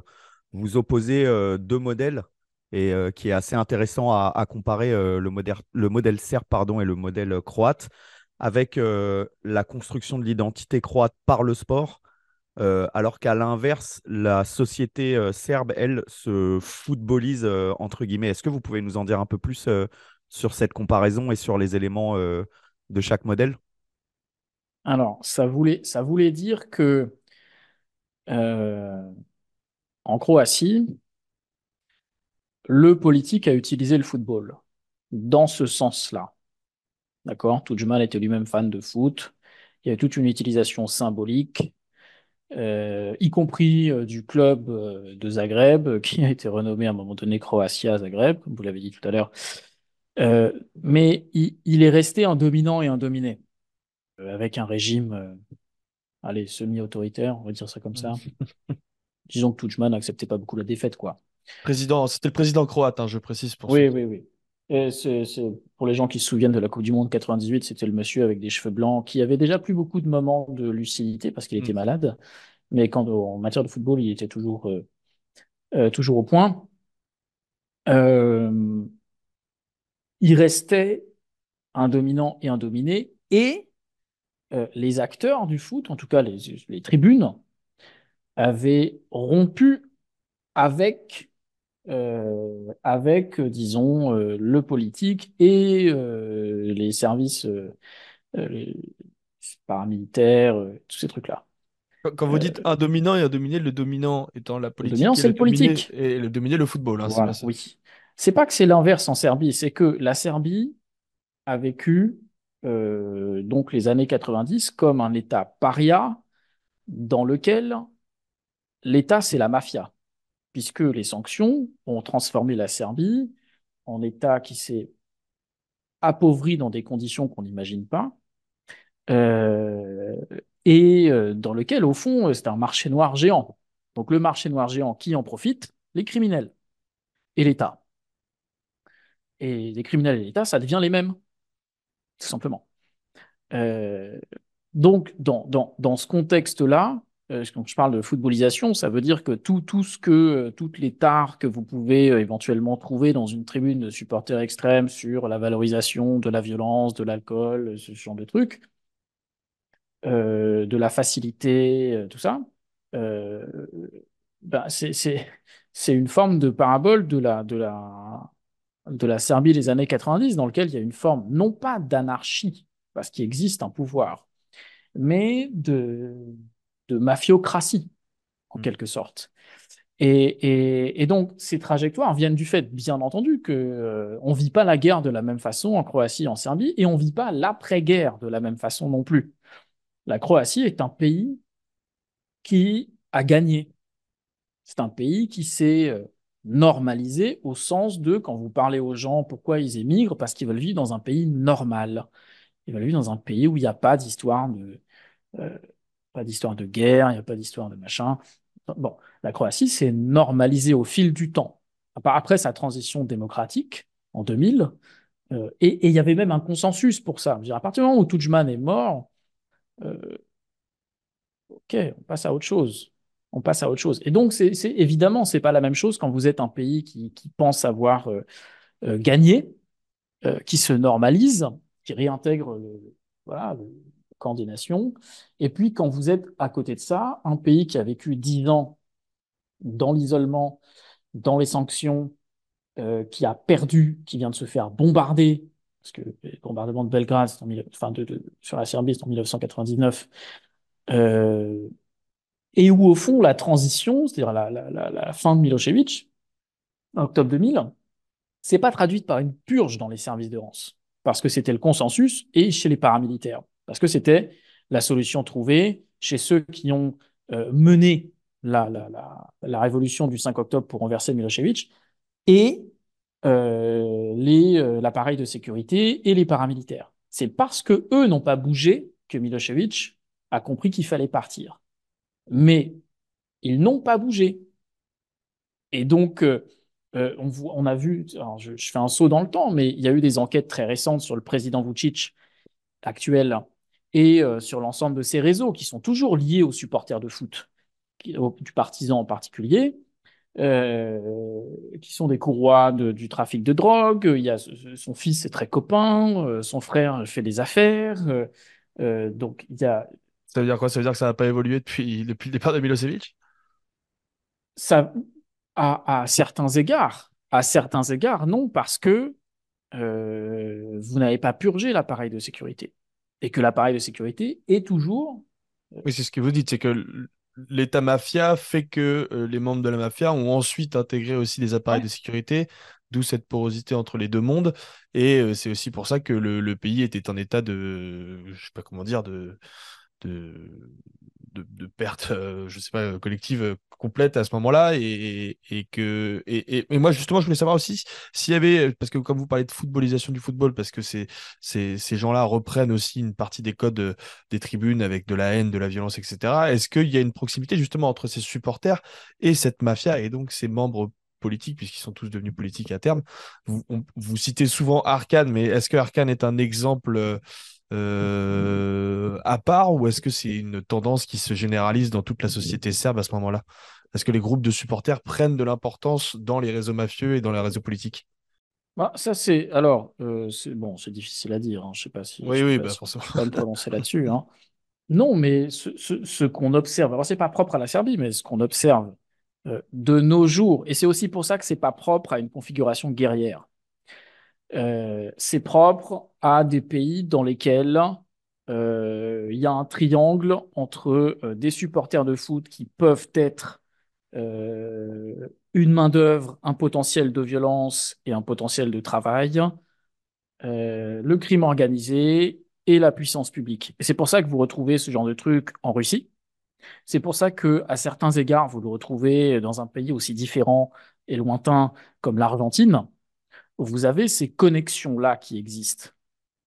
vous opposez deux modèles et qui est assez intéressant à, comparer le, modèle, le modèle serbe pardon, et le modèle croate avec la construction de l'identité croate par le sport euh, alors qu'à l'inverse, la société euh, serbe, elle, se footballise, euh, entre guillemets. Est-ce que vous pouvez nous en dire un peu plus sur cette comparaison et sur les éléments de chaque modèle? Alors, ça voulait, ça voulait dire que en Croatie, le politique a utilisé le football dans ce sens-là. D'accord? Tudjman était lui-même fan de foot. Il y avait toute une utilisation symbolique y compris du club de Zagreb, qui a été renommé à un moment donné Croatia Zagreb, comme vous l'avez dit tout à l'heure. mais il, est resté un dominant et un dominé, avec un régime allez, semi-autoritaire, on va dire ça comme ça. Disons que Tudjman n'acceptait pas beaucoup la défaite, quoi. Président, c'était le président croate, hein, je précise pour Oui, oui, oui. Et c'est, pour les gens qui se souviennent de la Coupe du Monde 98, c'était le monsieur avec des cheveux blancs qui avait déjà plus beaucoup de moments de lucidité parce qu'il était mm. malade. Mais quand, en matière de football, il était toujours, euh, euh, toujours au point. Euh, il restait un dominant et un dominé. Et les acteurs du foot, en tout cas les, les tribunes, avaient rompu avec avec, euh, disons, euh, le politique et les services paramilitaires, tous ces trucs-là. Quand vous dites un dominant et un dominé, le dominant étant la politique. Le dominant, c'est le, politique. Et le dominé, le football. Hein, voilà, oui. C'est pas que c'est l'inverse en Serbie, c'est que la Serbie a vécu donc les années 90 comme un État paria dans lequel l'État, c'est la mafia puisque les sanctions ont transformé la Serbie en État qui s'est appauvri dans des conditions qu'on n'imagine pas, euh, et euh, dans lequel, au fond, c'est un marché noir géant. Donc le marché noir géant, qui en profite Les criminels et l'État. Et les criminels et l'État, ça devient les mêmes, tout simplement. Euh, donc, dans, dans, dans ce contexte-là, euh, quand je parle de footballisation, ça veut dire que tout, tout ce que, euh, toutes les tares que vous pouvez euh, éventuellement trouver dans une tribune de supporters extrêmes sur la valorisation de la violence, de l'alcool, ce genre de trucs, de la facilité, tout ça, ben c'est une forme de parabole de la, de, la, de la Serbie des années 90, dans lequel il y a une forme, non pas d'anarchie, parce qu'il existe un pouvoir, mais de, de mafiocratie, en mm. quelque sorte. Et, donc, ces trajectoires viennent du fait, bien entendu, qu'on euh, on ne vit pas la guerre de la même façon en Croatie et en Serbie, et on ne vit pas l'après-guerre de la même façon non plus. La Croatie est un pays qui a gagné. C'est un pays qui s'est euh, normalisé au sens de, quand vous parlez aux gens pourquoi ils émigrent, parce qu'ils veulent vivre dans un pays normal. Ils veulent vivre dans un pays où il n'y a pas d'histoire de... Euh, pas d'histoire de guerre, il n'y a pas d'histoire de machin. Bon, la Croatie s'est normalisée au fil du temps. Après sa transition démocratique en 2000, euh, et il y avait même un consensus pour ça. à partir du moment où Tudjman est mort, euh, ok, on passe à autre chose. On passe à autre chose. Et donc, c'est évidemment, c'est pas la même chose quand vous êtes un pays qui, pense avoir euh, gagné, qui se normalise, qui réintègre le, voilà, le, camp des nations. Et puis, quand vous êtes à côté de ça, un pays qui a vécu dix ans dans l'isolement, dans les sanctions, euh, qui a perdu, qui vient de se faire bombarder, parce que le bombardement de Belgrade, en enfin sur la Serbie, c'est en 1999, euh, et où au fond la transition, c'est-à-dire la, la, la, fin de Milosevic, en octobre 2000, c'est pas traduite par une purge dans les services de Rance, parce que c'était le consensus et chez les paramilitaires parce que c'était la solution trouvée chez ceux qui ont euh, mené la, la, révolution du 5 octobre pour renverser Milosevic et euh, euh, l'appareil de sécurité et les paramilitaires. C'est parce que eux n'ont pas bougé que Milosevic a compris qu'il fallait partir. Mais ils n'ont pas bougé. Et donc, on, on, a vu, je, je, fais un saut dans le temps, mais il y a eu des enquêtes très récentes sur le président Vucic actuel et euh, sur l'ensemble de ces réseaux qui sont toujours liés aux supporters de foot, du partisan en particulier, euh, qui sont des courroies du trafic de drogue. Il y a, son fils est très copain, euh, son frère fait des affaires. donc il y a. Ça veut dire quoi? Ça veut dire que ça n'a pas évolué depuis, depuis le départ de Milosevic? Ça, à, à, certains égards, à certains égards, non, parce que vous n'avez pas purgé l'appareil de sécurité et que l'appareil de sécurité est toujours. Euh, oui, c'est ce que vous dites, c'est que l'État mafia fait que euh, les membres de la mafia ont ensuite intégré aussi des appareils de sécurité, d'où cette porosité entre les deux mondes. Et euh, c'est aussi pour ça que le, pays était en état de, je sais pas comment dire, de, de, de, perte, euh, je sais pas, collective complète à ce moment-là. Et, que, et, moi, justement, je voulais savoir aussi s'il y avait, parce que comme vous parlez de footballisation du football, parce que ces gens-là reprennent aussi une partie des codes des tribunes avec de la haine, de la violence, etc. Est-ce qu'il y a une proximité justement entre ces supporters et cette mafia et donc ces membres politiques, puisqu'ils sont tous devenus politiques à terme? Vous, vous citez souvent Arkane, mais est-ce que Arkane est un exemple euh, à part ou est-ce que c'est une tendance qui se généralise dans toute la société serbe à ce moment-là? Est-ce que les groupes de supporters prennent de l'importance dans les réseaux mafieux et dans les réseaux politiques? Bah, ça c'est alors euh, c'est bon c'est difficile à dire hein. je sais pas si oui oui bah, forcément pas me prononcer là-dessus hein. non mais ce, ce, qu'on observe alors c'est pas propre à la Serbie mais ce qu'on observe euh, de nos jours et c'est aussi pour ça que c'est pas propre à une configuration guerrière euh, c'est propre à des pays dans lesquels euh, il y a un triangle entre euh, des supporters de foot qui peuvent être une main-d'œuvre, un potentiel de violence et un potentiel de travail, le crime organisé et la puissance publique. Et c'est pour ça que vous retrouvez ce genre de truc en Russie. C'est pour ça que, à certains égards, vous le retrouvez dans un pays aussi différent et lointain comme l'Argentine, vous avez ces connexions-là qui existent.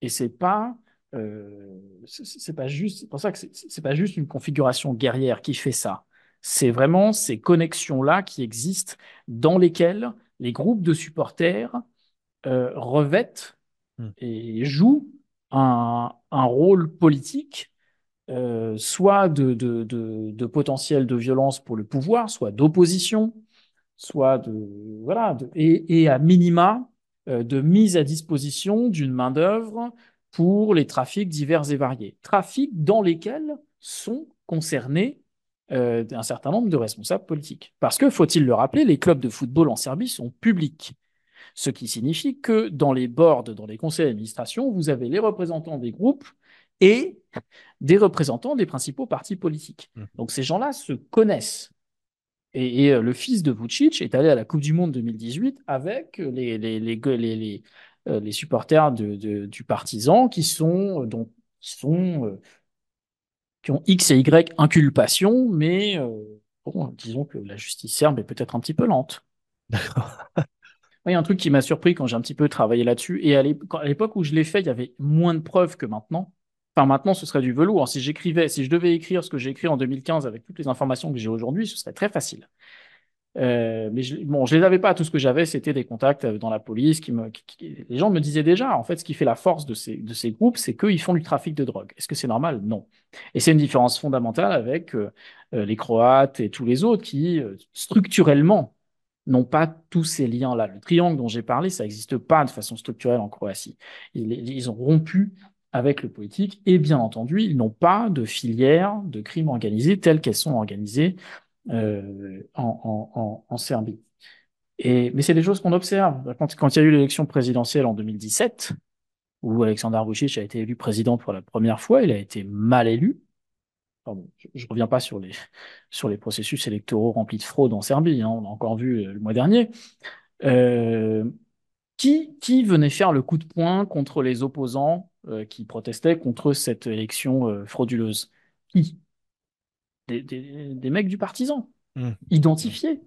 Et c'est pas, euh, c'est pas juste, pour ça que c'est pas juste une configuration guerrière qui fait ça. C'est vraiment ces connexions-là qui existent dans lesquelles les groupes de supporters euh, revêtent hmm. et jouent un, rôle politique, euh, soit de, de, potentiel de violence pour le pouvoir, soit d'opposition, soit de voilà, et, et, à minima de mise à disposition d'une main-d'œuvre pour les trafics divers et variés. Trafics dans lesquels sont concernés euh, un certain nombre de responsables politiques. Parce que, faut-il le rappeler, les clubs de football en Serbie sont publics. Ce qui signifie que dans les boards, dans les conseils d'administration, vous avez les représentants des groupes et des représentants des principaux partis politiques. Mmh. Donc ces gens-là se connaissent. Et, euh, le fils de Vucic est allé à la Coupe du Monde 2018 avec les, les, les, euh, les supporters de, du partisan qui sont, euh, donc, qui sont qui ont X et Y inculpations, mais bon, disons que la justice serbe est peut-être un petit peu lente. D'accord. Il y a un truc qui m'a surpris quand j'ai un petit peu travaillé là-dessus, et à l'époque où je l'ai fait, il y avait moins de preuves que maintenant. Enfin, maintenant, ce serait du velours. Si j'écrivais, si je devais écrire ce que j'ai écrit en 2015 avec toutes les informations que j'ai aujourd'hui, ce serait très facile. Euh, mais je, bon, je les avais pas. Tout ce que j'avais, c'était des contacts euh, dans la police. Qui me, les gens me disaient déjà, en fait, ce qui fait la force de ces, de ces groupes, c'est qu'ils font du trafic de drogue. Est-ce que c'est normal? Non. Et c'est une différence fondamentale avec euh, les Croates et tous les autres qui, structurellement, n'ont pas tous ces liens-là. Le triangle dont j'ai parlé, ça n'existe pas de façon structurelle en Croatie. Ils, ils ont rompu avec le politique. Et bien entendu, ils n'ont pas de filière de crimes organisés telles qu'elles sont organisées euh, en, Serbie. Et, mais c'est des choses qu'on observe. Quand, il y a eu l'élection présidentielle en 2017, où Alexandar Vucic a été élu président pour la première fois, il a été mal élu. je ne reviens pas sur les, sur les processus électoraux remplis de fraude en Serbie, hein, on a encore vu euh, le mois dernier. Euh, qui, qui venait faire le coup de poing contre les opposants euh, qui protestaient contre cette élection euh, frauduleuse? Qui des, des, mecs du partisan, hmm. identifiés.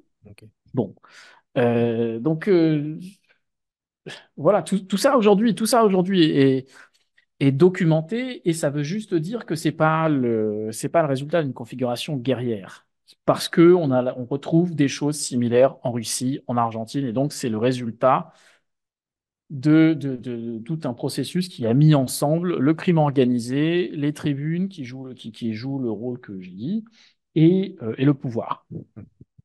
Bon. Euh, donc, voilà, tout, tout, ça aujourd'hui, tout ça aujourd'hui est, est, documenté et ça veut juste dire que c'est pas le, c'est pas le résultat d'une configuration guerrière. Parce que on, a, on retrouve des choses similaires en Russie, en Argentine, et donc c'est le résultat de, tout un processus qui a mis ensemble le crime organisé, les tribunes qui jouent, qui, le rôle que j'ai dit, et, euh, et, le pouvoir.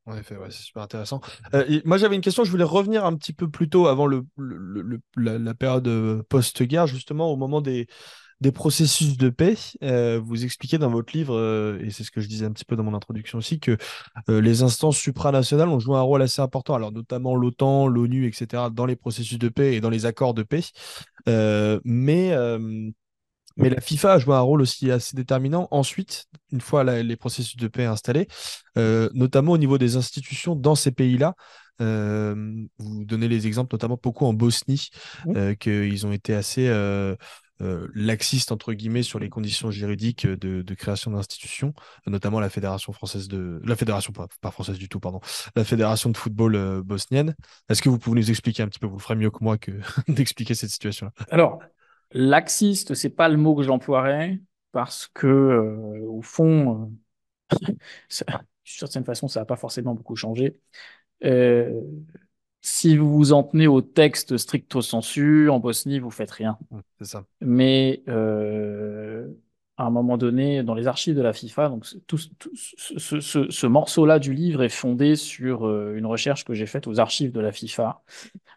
En effet, c'est super intéressant. Euh, moi, j'avais une question, je voulais revenir un petit peu plus tôt avant le, la, période euh, post-guerre, justement, au moment des, des processus de paix. Euh, vous expliquez dans votre livre, euh, et c'est ce que je disais un petit peu dans mon introduction aussi, que euh, les instances supranationales ont joué un rôle assez important, alors notamment l'OTAN, l'ONU, etc., dans les processus de paix et dans les accords de paix. mais, mais la FIFA a joué un rôle aussi assez déterminant ensuite, une fois les processus de paix installés, notamment au niveau des institutions dans ces pays-là. vous donnez les exemples, notamment beaucoup en Bosnie, qu'ils ont été assez euh, laxiste entre guillemets sur les conditions juridiques de, création d'institutions, notamment la fédération française de la fédération pas, française du tout pardon, la fédération de football euh, bosnienne. Est-ce que vous pouvez nous expliquer un petit peu Vous ferez mieux que moi que d'expliquer cette situation-là? Alors laxiste, c'est pas le mot que j'emploierais parce que euh, au fond, d'une certaine façon, ça n'a pas forcément beaucoup changé. Si vous vous en tenez au texte stricto sensu, en Bosnie, vous faites rien. C'est ça. Mais euh, à un moment donné, dans les archives de la FIFA, donc tout, ce, ce, morceau-là du livre est fondé sur euh, une recherche que j'ai faite aux archives de la FIFA,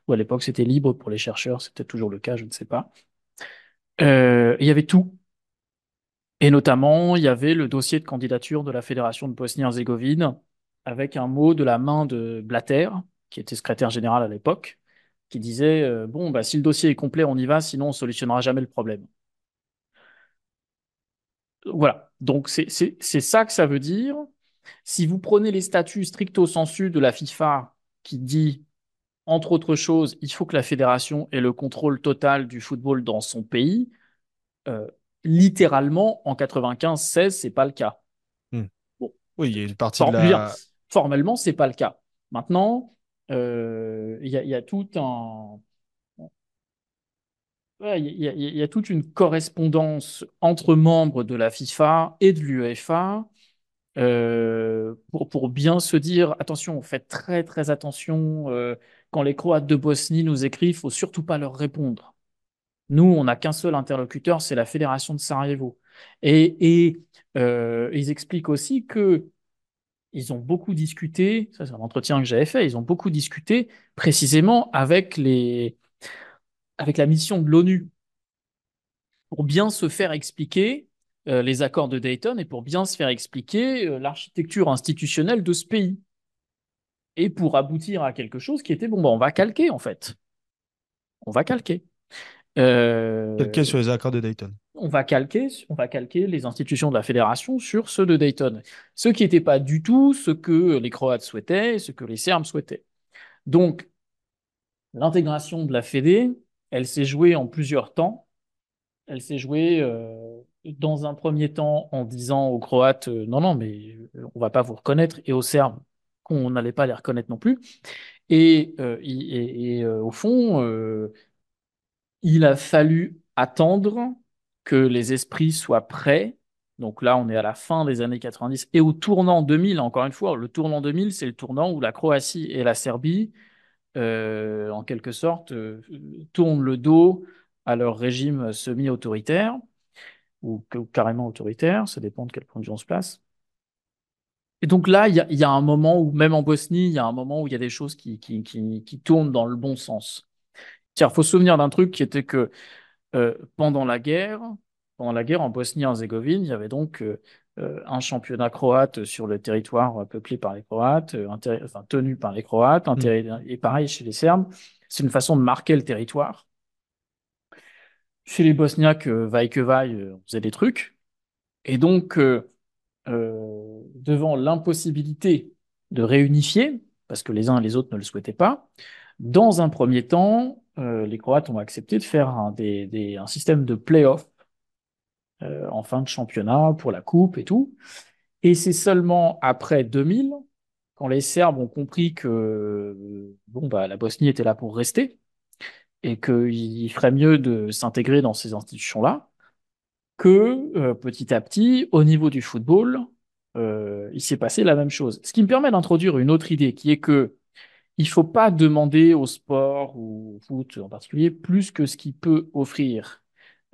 où à l'époque c'était libre pour les chercheurs, c'est peut-être toujours le cas, je ne sais pas. Euh, il y avait tout. Et notamment, il y avait le dossier de candidature de la Fédération de Bosnie-Herzégovine, avec un mot de la main de Blatter, qui était secrétaire général à l'époque, qui disait euh, Bon, bah, si le dossier est complet, on y va, sinon on ne solutionnera jamais le problème. Voilà. Donc, c'est ça que ça veut dire. Si vous prenez les statuts stricto sensu de la FIFA qui dit, entre autres choses, il faut que la fédération ait le contrôle total du football dans son pays, euh, littéralement, en 95-16, c'est pas le cas. Hmm. Bon. Oui, il y a une partie de la... Formellement, c'est pas le cas. Maintenant, euh, il y, a tout un. Il y, a toute une correspondance entre membres de la FIFA et de l'UEFA euh, pour, bien se dire attention, faites très très attention euh, quand les Croates de Bosnie nous écrivent, faut surtout pas leur répondre. Nous, on n'a qu'un seul interlocuteur, c'est la fédération de Sarajevo. Et ils expliquent aussi que ils ont beaucoup discuté, ça c'est un entretien que j'avais fait, ils ont beaucoup discuté précisément avec, les, avec la mission de l'ONU pour bien se faire expliquer euh, les accords de Dayton et pour bien se faire expliquer euh, l'architecture institutionnelle de ce pays. Et pour aboutir à quelque chose qui était, bon, bah, on va calquer en fait. On va calquer. Euh... Calquer sur les accords de Dayton on va calquer, on va calquer les institutions de la fédération sur ceux de Dayton. Ce qui n'était pas du tout ce que les Croates souhaitaient, ce que les Serbes souhaitaient. Donc, l'intégration de la Fédé, elle s'est jouée en plusieurs temps. Elle s'est jouée euh, dans un premier temps en disant aux Croates euh, non, non, mais on va pas vous reconnaître, et aux Serbes qu'on n'allait pas les reconnaître non plus. Et, euh, au fond, il a fallu attendre que les esprits soient prêts. Donc là, on est à la fin des années 90 et au tournant 2000, encore une fois, le tournant 2000, c'est le tournant où la Croatie et la Serbie, euh, en quelque sorte, euh, tournent le dos à leur régime semi-autoritaire ou, carrément autoritaire, ça dépend de quel point de vue on se place. Et donc là, il y, a un moment où, même en Bosnie, il y a un moment où il y a des choses qui, qui, qui tournent dans le bon sens. Il faut se souvenir d'un truc qui était que euh, pendant la guerre, pendant la guerre en Bosnie-Herzégovine, il y avait donc euh, euh, un championnat croate sur le territoire peuplé par les Croates, enfin tenu par les Croates, mm. et pareil chez les Serbes. C'est une façon de marquer le territoire. Chez les Bosniaques, vaille que vaille, on faisait des trucs. Et donc, devant l'impossibilité de réunifier, parce que les uns et les autres ne le souhaitaient pas, dans un premier temps, euh, les Croates ont accepté de faire un, système de play-off euh, en fin de championnat pour la coupe et tout. Et c'est seulement après 2000, quand les Serbes ont compris que bon, bah, la Bosnie était là pour rester et qu'il ferait mieux de s'intégrer dans ces institutions-là, que euh, petit à petit, au niveau du football, il s'est passé la même chose. Ce qui me permet d'introduire une autre idée qui est que il faut pas demander au sport ou au foot en particulier plus que ce qu'il peut offrir.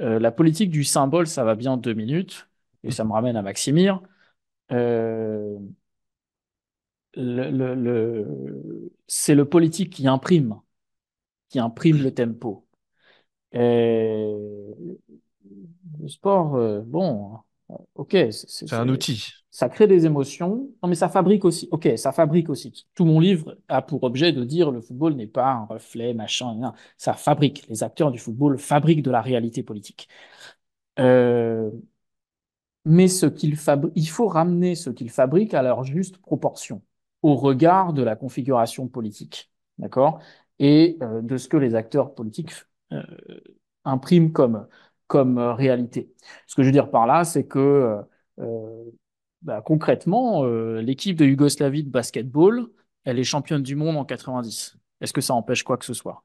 Euh, la politique du symbole, ça va bien deux minutes, et ça me ramène à Maximir. Euh, c'est le politique qui imprime, qui imprime le tempo. le sport, euh, bon, ok. C'est un outil ça crée des émotions. Non, mais ça fabrique aussi. Ok, ça fabrique aussi. Tout mon livre a pour objet de dire le football n'est pas un reflet, machin. Non, ça fabrique. Les acteurs du football fabriquent de la réalité politique. Euh, mais ce qu'il fabrique, il faut ramener ce qu'ils fabriquent à leur juste proportion, au regard de la configuration politique, d'accord, et euh, de ce que les acteurs politiques euh, impriment comme comme réalité. Ce que je veux dire par là, c'est que bah, concrètement, l'équipe de Yougoslavie de basketball, elle est championne du monde en 90. Est-ce que ça empêche quoi que ce soit?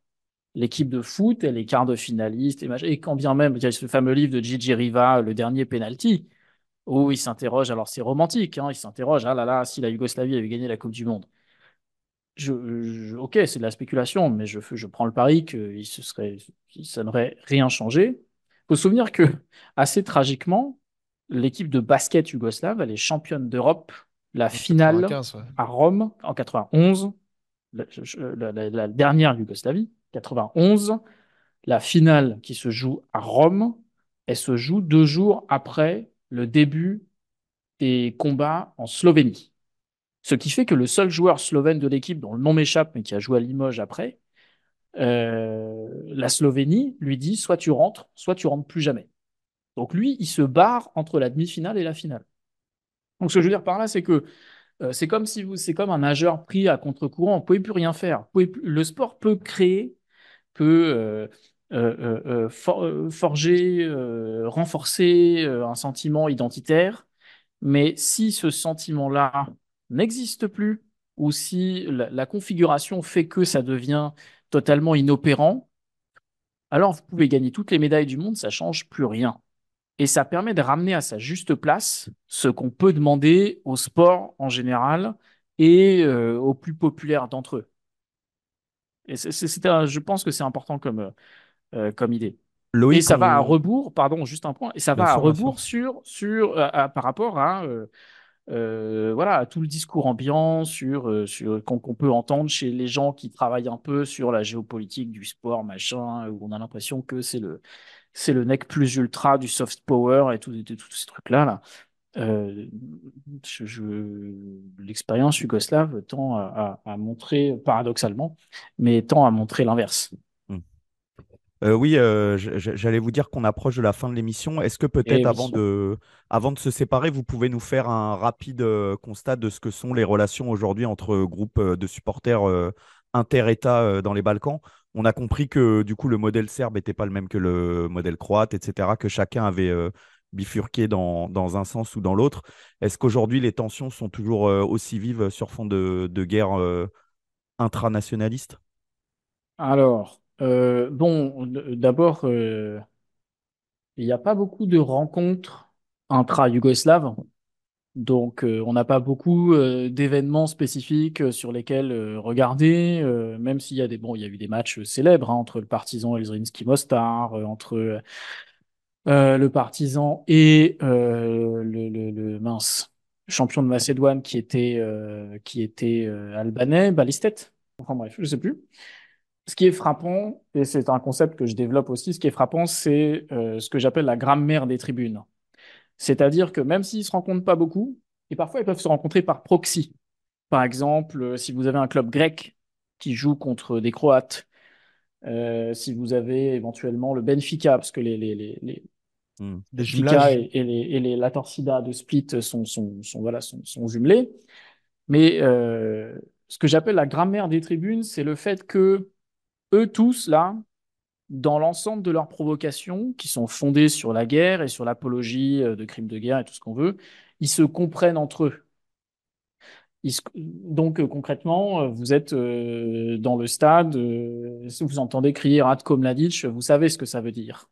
L'équipe de foot, elle est quart de finaliste. Et, quand bien même, il y a ce fameux livre de Gigi Riva, Le dernier penalty, où il s'interroge, alors c'est romantique, hein, il s'interroge, ah là là, si la Yougoslavie avait gagné la Coupe du Monde. Je, ok, c'est de la spéculation, mais je, je prends le pari que se serait, ça n'aurait rien changé. Il faut se souvenir que, assez tragiquement, l'équipe de basket yougoslave, elle est championne d'Europe, la finale à Rome en 91, la, dernière Yougoslavie, 91, la finale qui se joue à Rome, elle se joue deux jours après le début des combats en Slovénie. Ce qui fait que le seul joueur slovène de l'équipe, dont le nom m'échappe, mais qui a joué à Limoges après, euh, la Slovénie lui dit soit tu rentres, soit tu rentres plus jamais. Donc lui, il se barre entre la demi-finale et la finale. Donc ce que je veux dire par là, c'est que euh, c'est comme si vous, c'est comme un nageur pris à contre-courant. Vous pouvez plus rien faire. le sport peut créer, peut euh, forger, renforcer un sentiment identitaire, mais si ce sentiment-là n'existe plus ou si la, configuration fait que ça devient totalement inopérant, alors vous pouvez gagner toutes les médailles du monde, ça change plus rien. Et ça permet de ramener à sa juste place ce qu'on peut demander au sport en général et euh, aux plus populaires d'entre eux. Et je pense que c'est important comme, euh, comme idée. et ça va à rebours, pardon, juste un point, et ça va à rebours sur, sur, par rapport à euh, voilà, tout le discours ambiant sur, euh, sur qu'on peut entendre chez les gens qui travaillent un peu sur la géopolitique du sport, machin, où on a l'impression que c'est le c'est le nec plus ultra du soft power et tous ces trucs-là. Là. Euh, je, l'expérience yougoslave tend à, à, montrer, paradoxalement, mais tend à montrer l'inverse. Euh, oui, euh, j'allais vous dire qu'on approche de la fin de l'émission. Est-ce que peut-être eh avant, de, avant de se séparer, vous pouvez nous faire un rapide euh, constat de ce que sont les relations aujourd'hui entre groupes de supporters inter-États dans les Balkans? On a compris que du coup le modèle serbe n'était pas le même que le modèle croate, etc., que chacun avait bifurqué dans, dans, un sens ou dans l'autre. Est-ce qu'aujourd'hui les tensions sont toujours aussi vives sur fond de, de guerre intranationaliste? Alors, euh, bon, d'abord, euh, il n'y a pas beaucoup de rencontres intra-yougoslaves. Donc, euh, on n'a pas beaucoup d'événements spécifiques sur lesquels regarder, même s'il y a des, bon, il y a eu des matchs célèbres hein, entre le Partizan et le Zrinski Mostar, entre le Partizan et le, le, mince champion de Macédoine qui était qui était albanais, Balistet. Enfin bref, je sais plus ce qui est frappant, et c'est un concept que je développe aussi, ce qui est frappant, c'est euh, ce que j'appelle la grammaire des tribunes. C'est-à-dire que même s'ils ne se rencontrent pas beaucoup, et parfois ils peuvent se rencontrer par proxy. Par exemple, euh, si vous avez un club grec qui joue contre des Croates, euh, si vous avez éventuellement le Benfica, parce que les, les, les, les hmm. Benfica et, et, les, et les, la Torcida de Split sont, sont, sont, voilà, sont, sont jumelés. Mais euh, ce que j'appelle la grammaire des tribunes, c'est le fait que eux tous, là, dans l'ensemble de leurs provocations, qui sont fondées sur la guerre et sur l'apologie euh, de crimes de guerre et tout ce qu'on veut, ils se comprennent entre eux. Donc euh, concrètement, euh, vous êtes dans le stade, vous entendez crier Radko Mladic, vous savez ce que ça veut dire.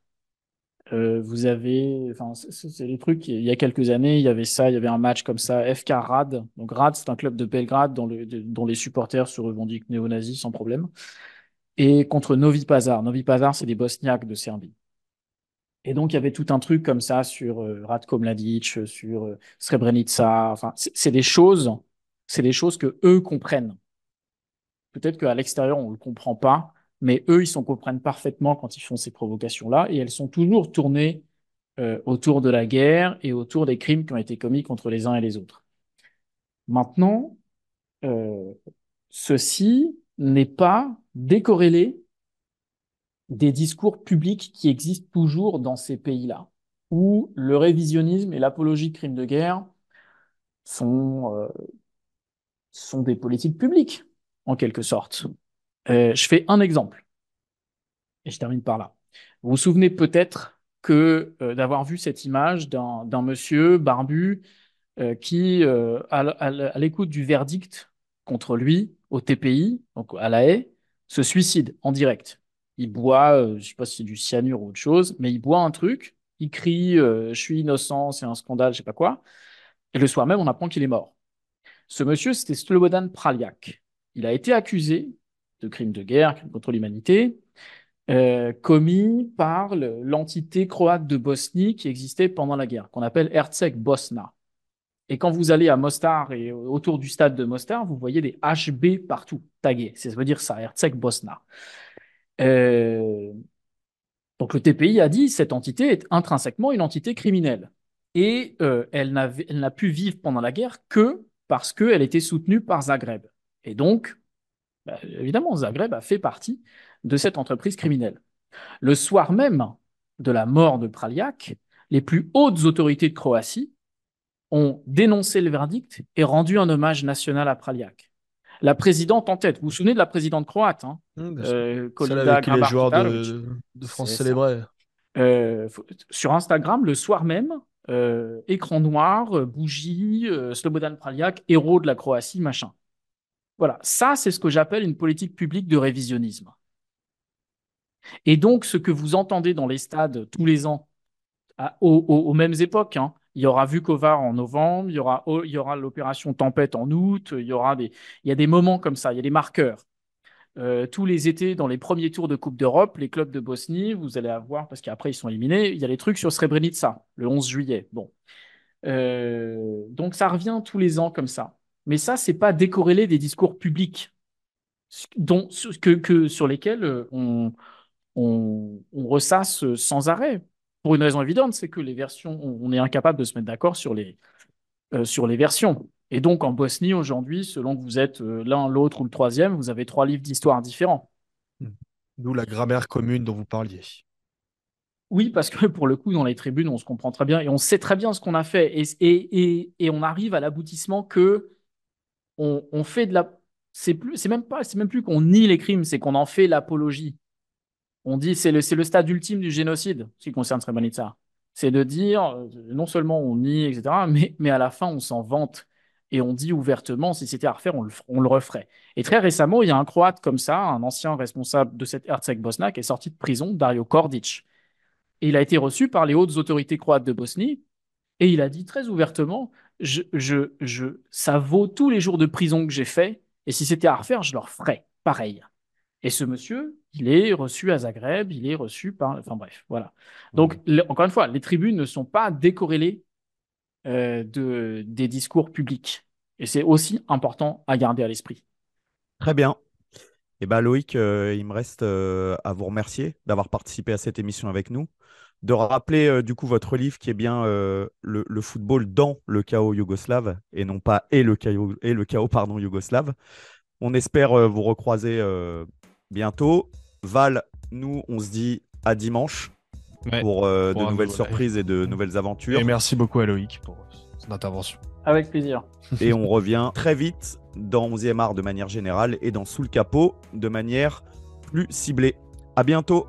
vous avez, enfin, c'est des trucs. Il y a quelques années, il y avait ça, il y avait un match comme ça, FK Rad. Donc Rad, c'est un club de Belgrade dont, dont les supporters se revendiquent néo-nazis sans problème et contre Novi Pazar. Novi Pazar, c'est des Bosniaques de Serbie. Et donc, il y avait tout un truc comme ça sur euh, Ratko Mladic, sur euh, Srebrenica. Enfin, c'est des choses, c'est des choses que eux comprennent. Peut-être qu'à l'extérieur, on le comprend pas, mais eux, ils s'en comprennent parfaitement quand ils font ces provocations-là, et elles sont toujours tournées euh, autour de la guerre et autour des crimes qui ont été commis contre les uns et les autres. Maintenant, euh, ceci n'est pas décorrélé des discours publics qui existent toujours dans ces pays-là, où le révisionnisme et l'apologie de crimes de guerre sont, euh, sont des politiques publiques, en quelque sorte. Euh, je fais un exemple, et je termine par là. Vous vous souvenez peut-être que d'avoir vu cette image d'un monsieur barbu qui, à l'écoute du verdict contre lui au TPI, donc à la haie, se suicide en direct. Il boit, je ne sais pas si c'est du cyanure ou autre chose, mais il boit un truc, il crie Je suis innocent, c'est un scandale, je sais pas quoi. Et le soir même, on apprend qu'il est mort. Ce monsieur, c'était Slobodan Praljak. Il a été accusé de crimes de guerre, crimes contre l'humanité, euh, commis par l'entité croate de Bosnie qui existait pendant la guerre, qu'on appelle Herceg Bosna. Et quand vous allez à Mostar et autour du stade de Mostar, vous voyez des HB partout tagués. Ça veut dire ça, Herceg Bosna. Euh, donc le TPI a dit cette entité est intrinsèquement une entité criminelle. Et euh, elle n'a pu vivre pendant la guerre que parce qu'elle était soutenue par Zagreb. Et donc, bah, évidemment, Zagreb a fait partie de cette entreprise criminelle. Le soir même de la mort de Praljak, les plus hautes autorités de Croatie ont dénoncé le verdict et rendu un hommage national à Praljak. La présidente en tête, vous vous souvenez de la présidente croate hein mmh, euh, avec les joueurs de, France célébrés. Euh, sur Instagram, le soir même, euh, écran noir, bougie, Slobodan Praljak, héros de la Croatie, machin. Voilà, ça c'est ce que j'appelle une politique publique de révisionnisme. Et donc ce que vous entendez dans les stades tous les ans, aux, mêmes époques, hein, il y aura Vukovar en novembre, il y aura, l'opération Tempête en août, il y a des moments comme ça, il y a des marqueurs. Euh, tous les étés, dans les premiers tours de Coupe d'Europe, les clubs de Bosnie, vous allez avoir, parce qu'après ils sont éliminés, il y a les trucs sur Srebrenica, le 11 juillet. Bon. Euh, donc ça revient tous les ans comme ça. Mais ça, c'est pas décorrélé des discours publics sur lesquels euh, on, on, ressasse sans arrêt. Pour une raison évidente, c'est que les versions, on, est incapable de se mettre d'accord sur les, sur les versions. Et donc en Bosnie, aujourd'hui, selon que vous êtes euh, l'un, l'autre ou le troisième, vous avez trois livres d'histoire différents. Hmm. D'où la grammaire commune dont vous parliez. Oui, parce que pour le coup, dans les tribunes, on se comprend très bien et on sait très bien ce qu'on a fait. Et, et, on arrive à l'aboutissement que on, fait de la. C'est même pas, c'est même plus qu'on nie les crimes, c'est qu'on en fait l'apologie. On dit c'est le, c'est le stade ultime du génocide, ce qui concerne Srebrenica. C'est de dire euh, non seulement on nie, etc., mais, mais à la fin on s'en vante et on dit ouvertement, si c'était à refaire, on le, referait. Et très récemment, il y a un Croate comme ça, un ancien responsable de cette Herzeg Bosna, qui est sorti de prison, Dario Kordic. Et il a été reçu par les hautes autorités croates de Bosnie, et il a dit très ouvertement, je, je, je, ça vaut tous les jours de prison que j'ai fait, et si c'était à refaire, je leur ferais pareil. Et ce monsieur, il est reçu à Zagreb, il est reçu par... Enfin bref, voilà. Donc, encore une fois, les tribunes ne sont pas décorrélées euh, de, des discours publics. Et c'est aussi important à garder à l'esprit. Très bien. Et eh ben Loïc, euh, il me reste euh, à vous remercier d'avoir participé à cette émission avec nous, de rappeler du coup votre livre qui est bien le, le, football dans le chaos yougoslave et non pas et le chaos, et le chaos pardon, yougoslave. On espère vous recroiser bientôt. Val, nous, on se dit à dimanche pour, euh, de nouvelles surprises et de nouvelles aventures. Et merci beaucoup à Loïc pour son intervention. Avec plaisir. Et on revient très vite dans 11e art de manière générale et dans Sous le capot de manière plus ciblée. À bientôt.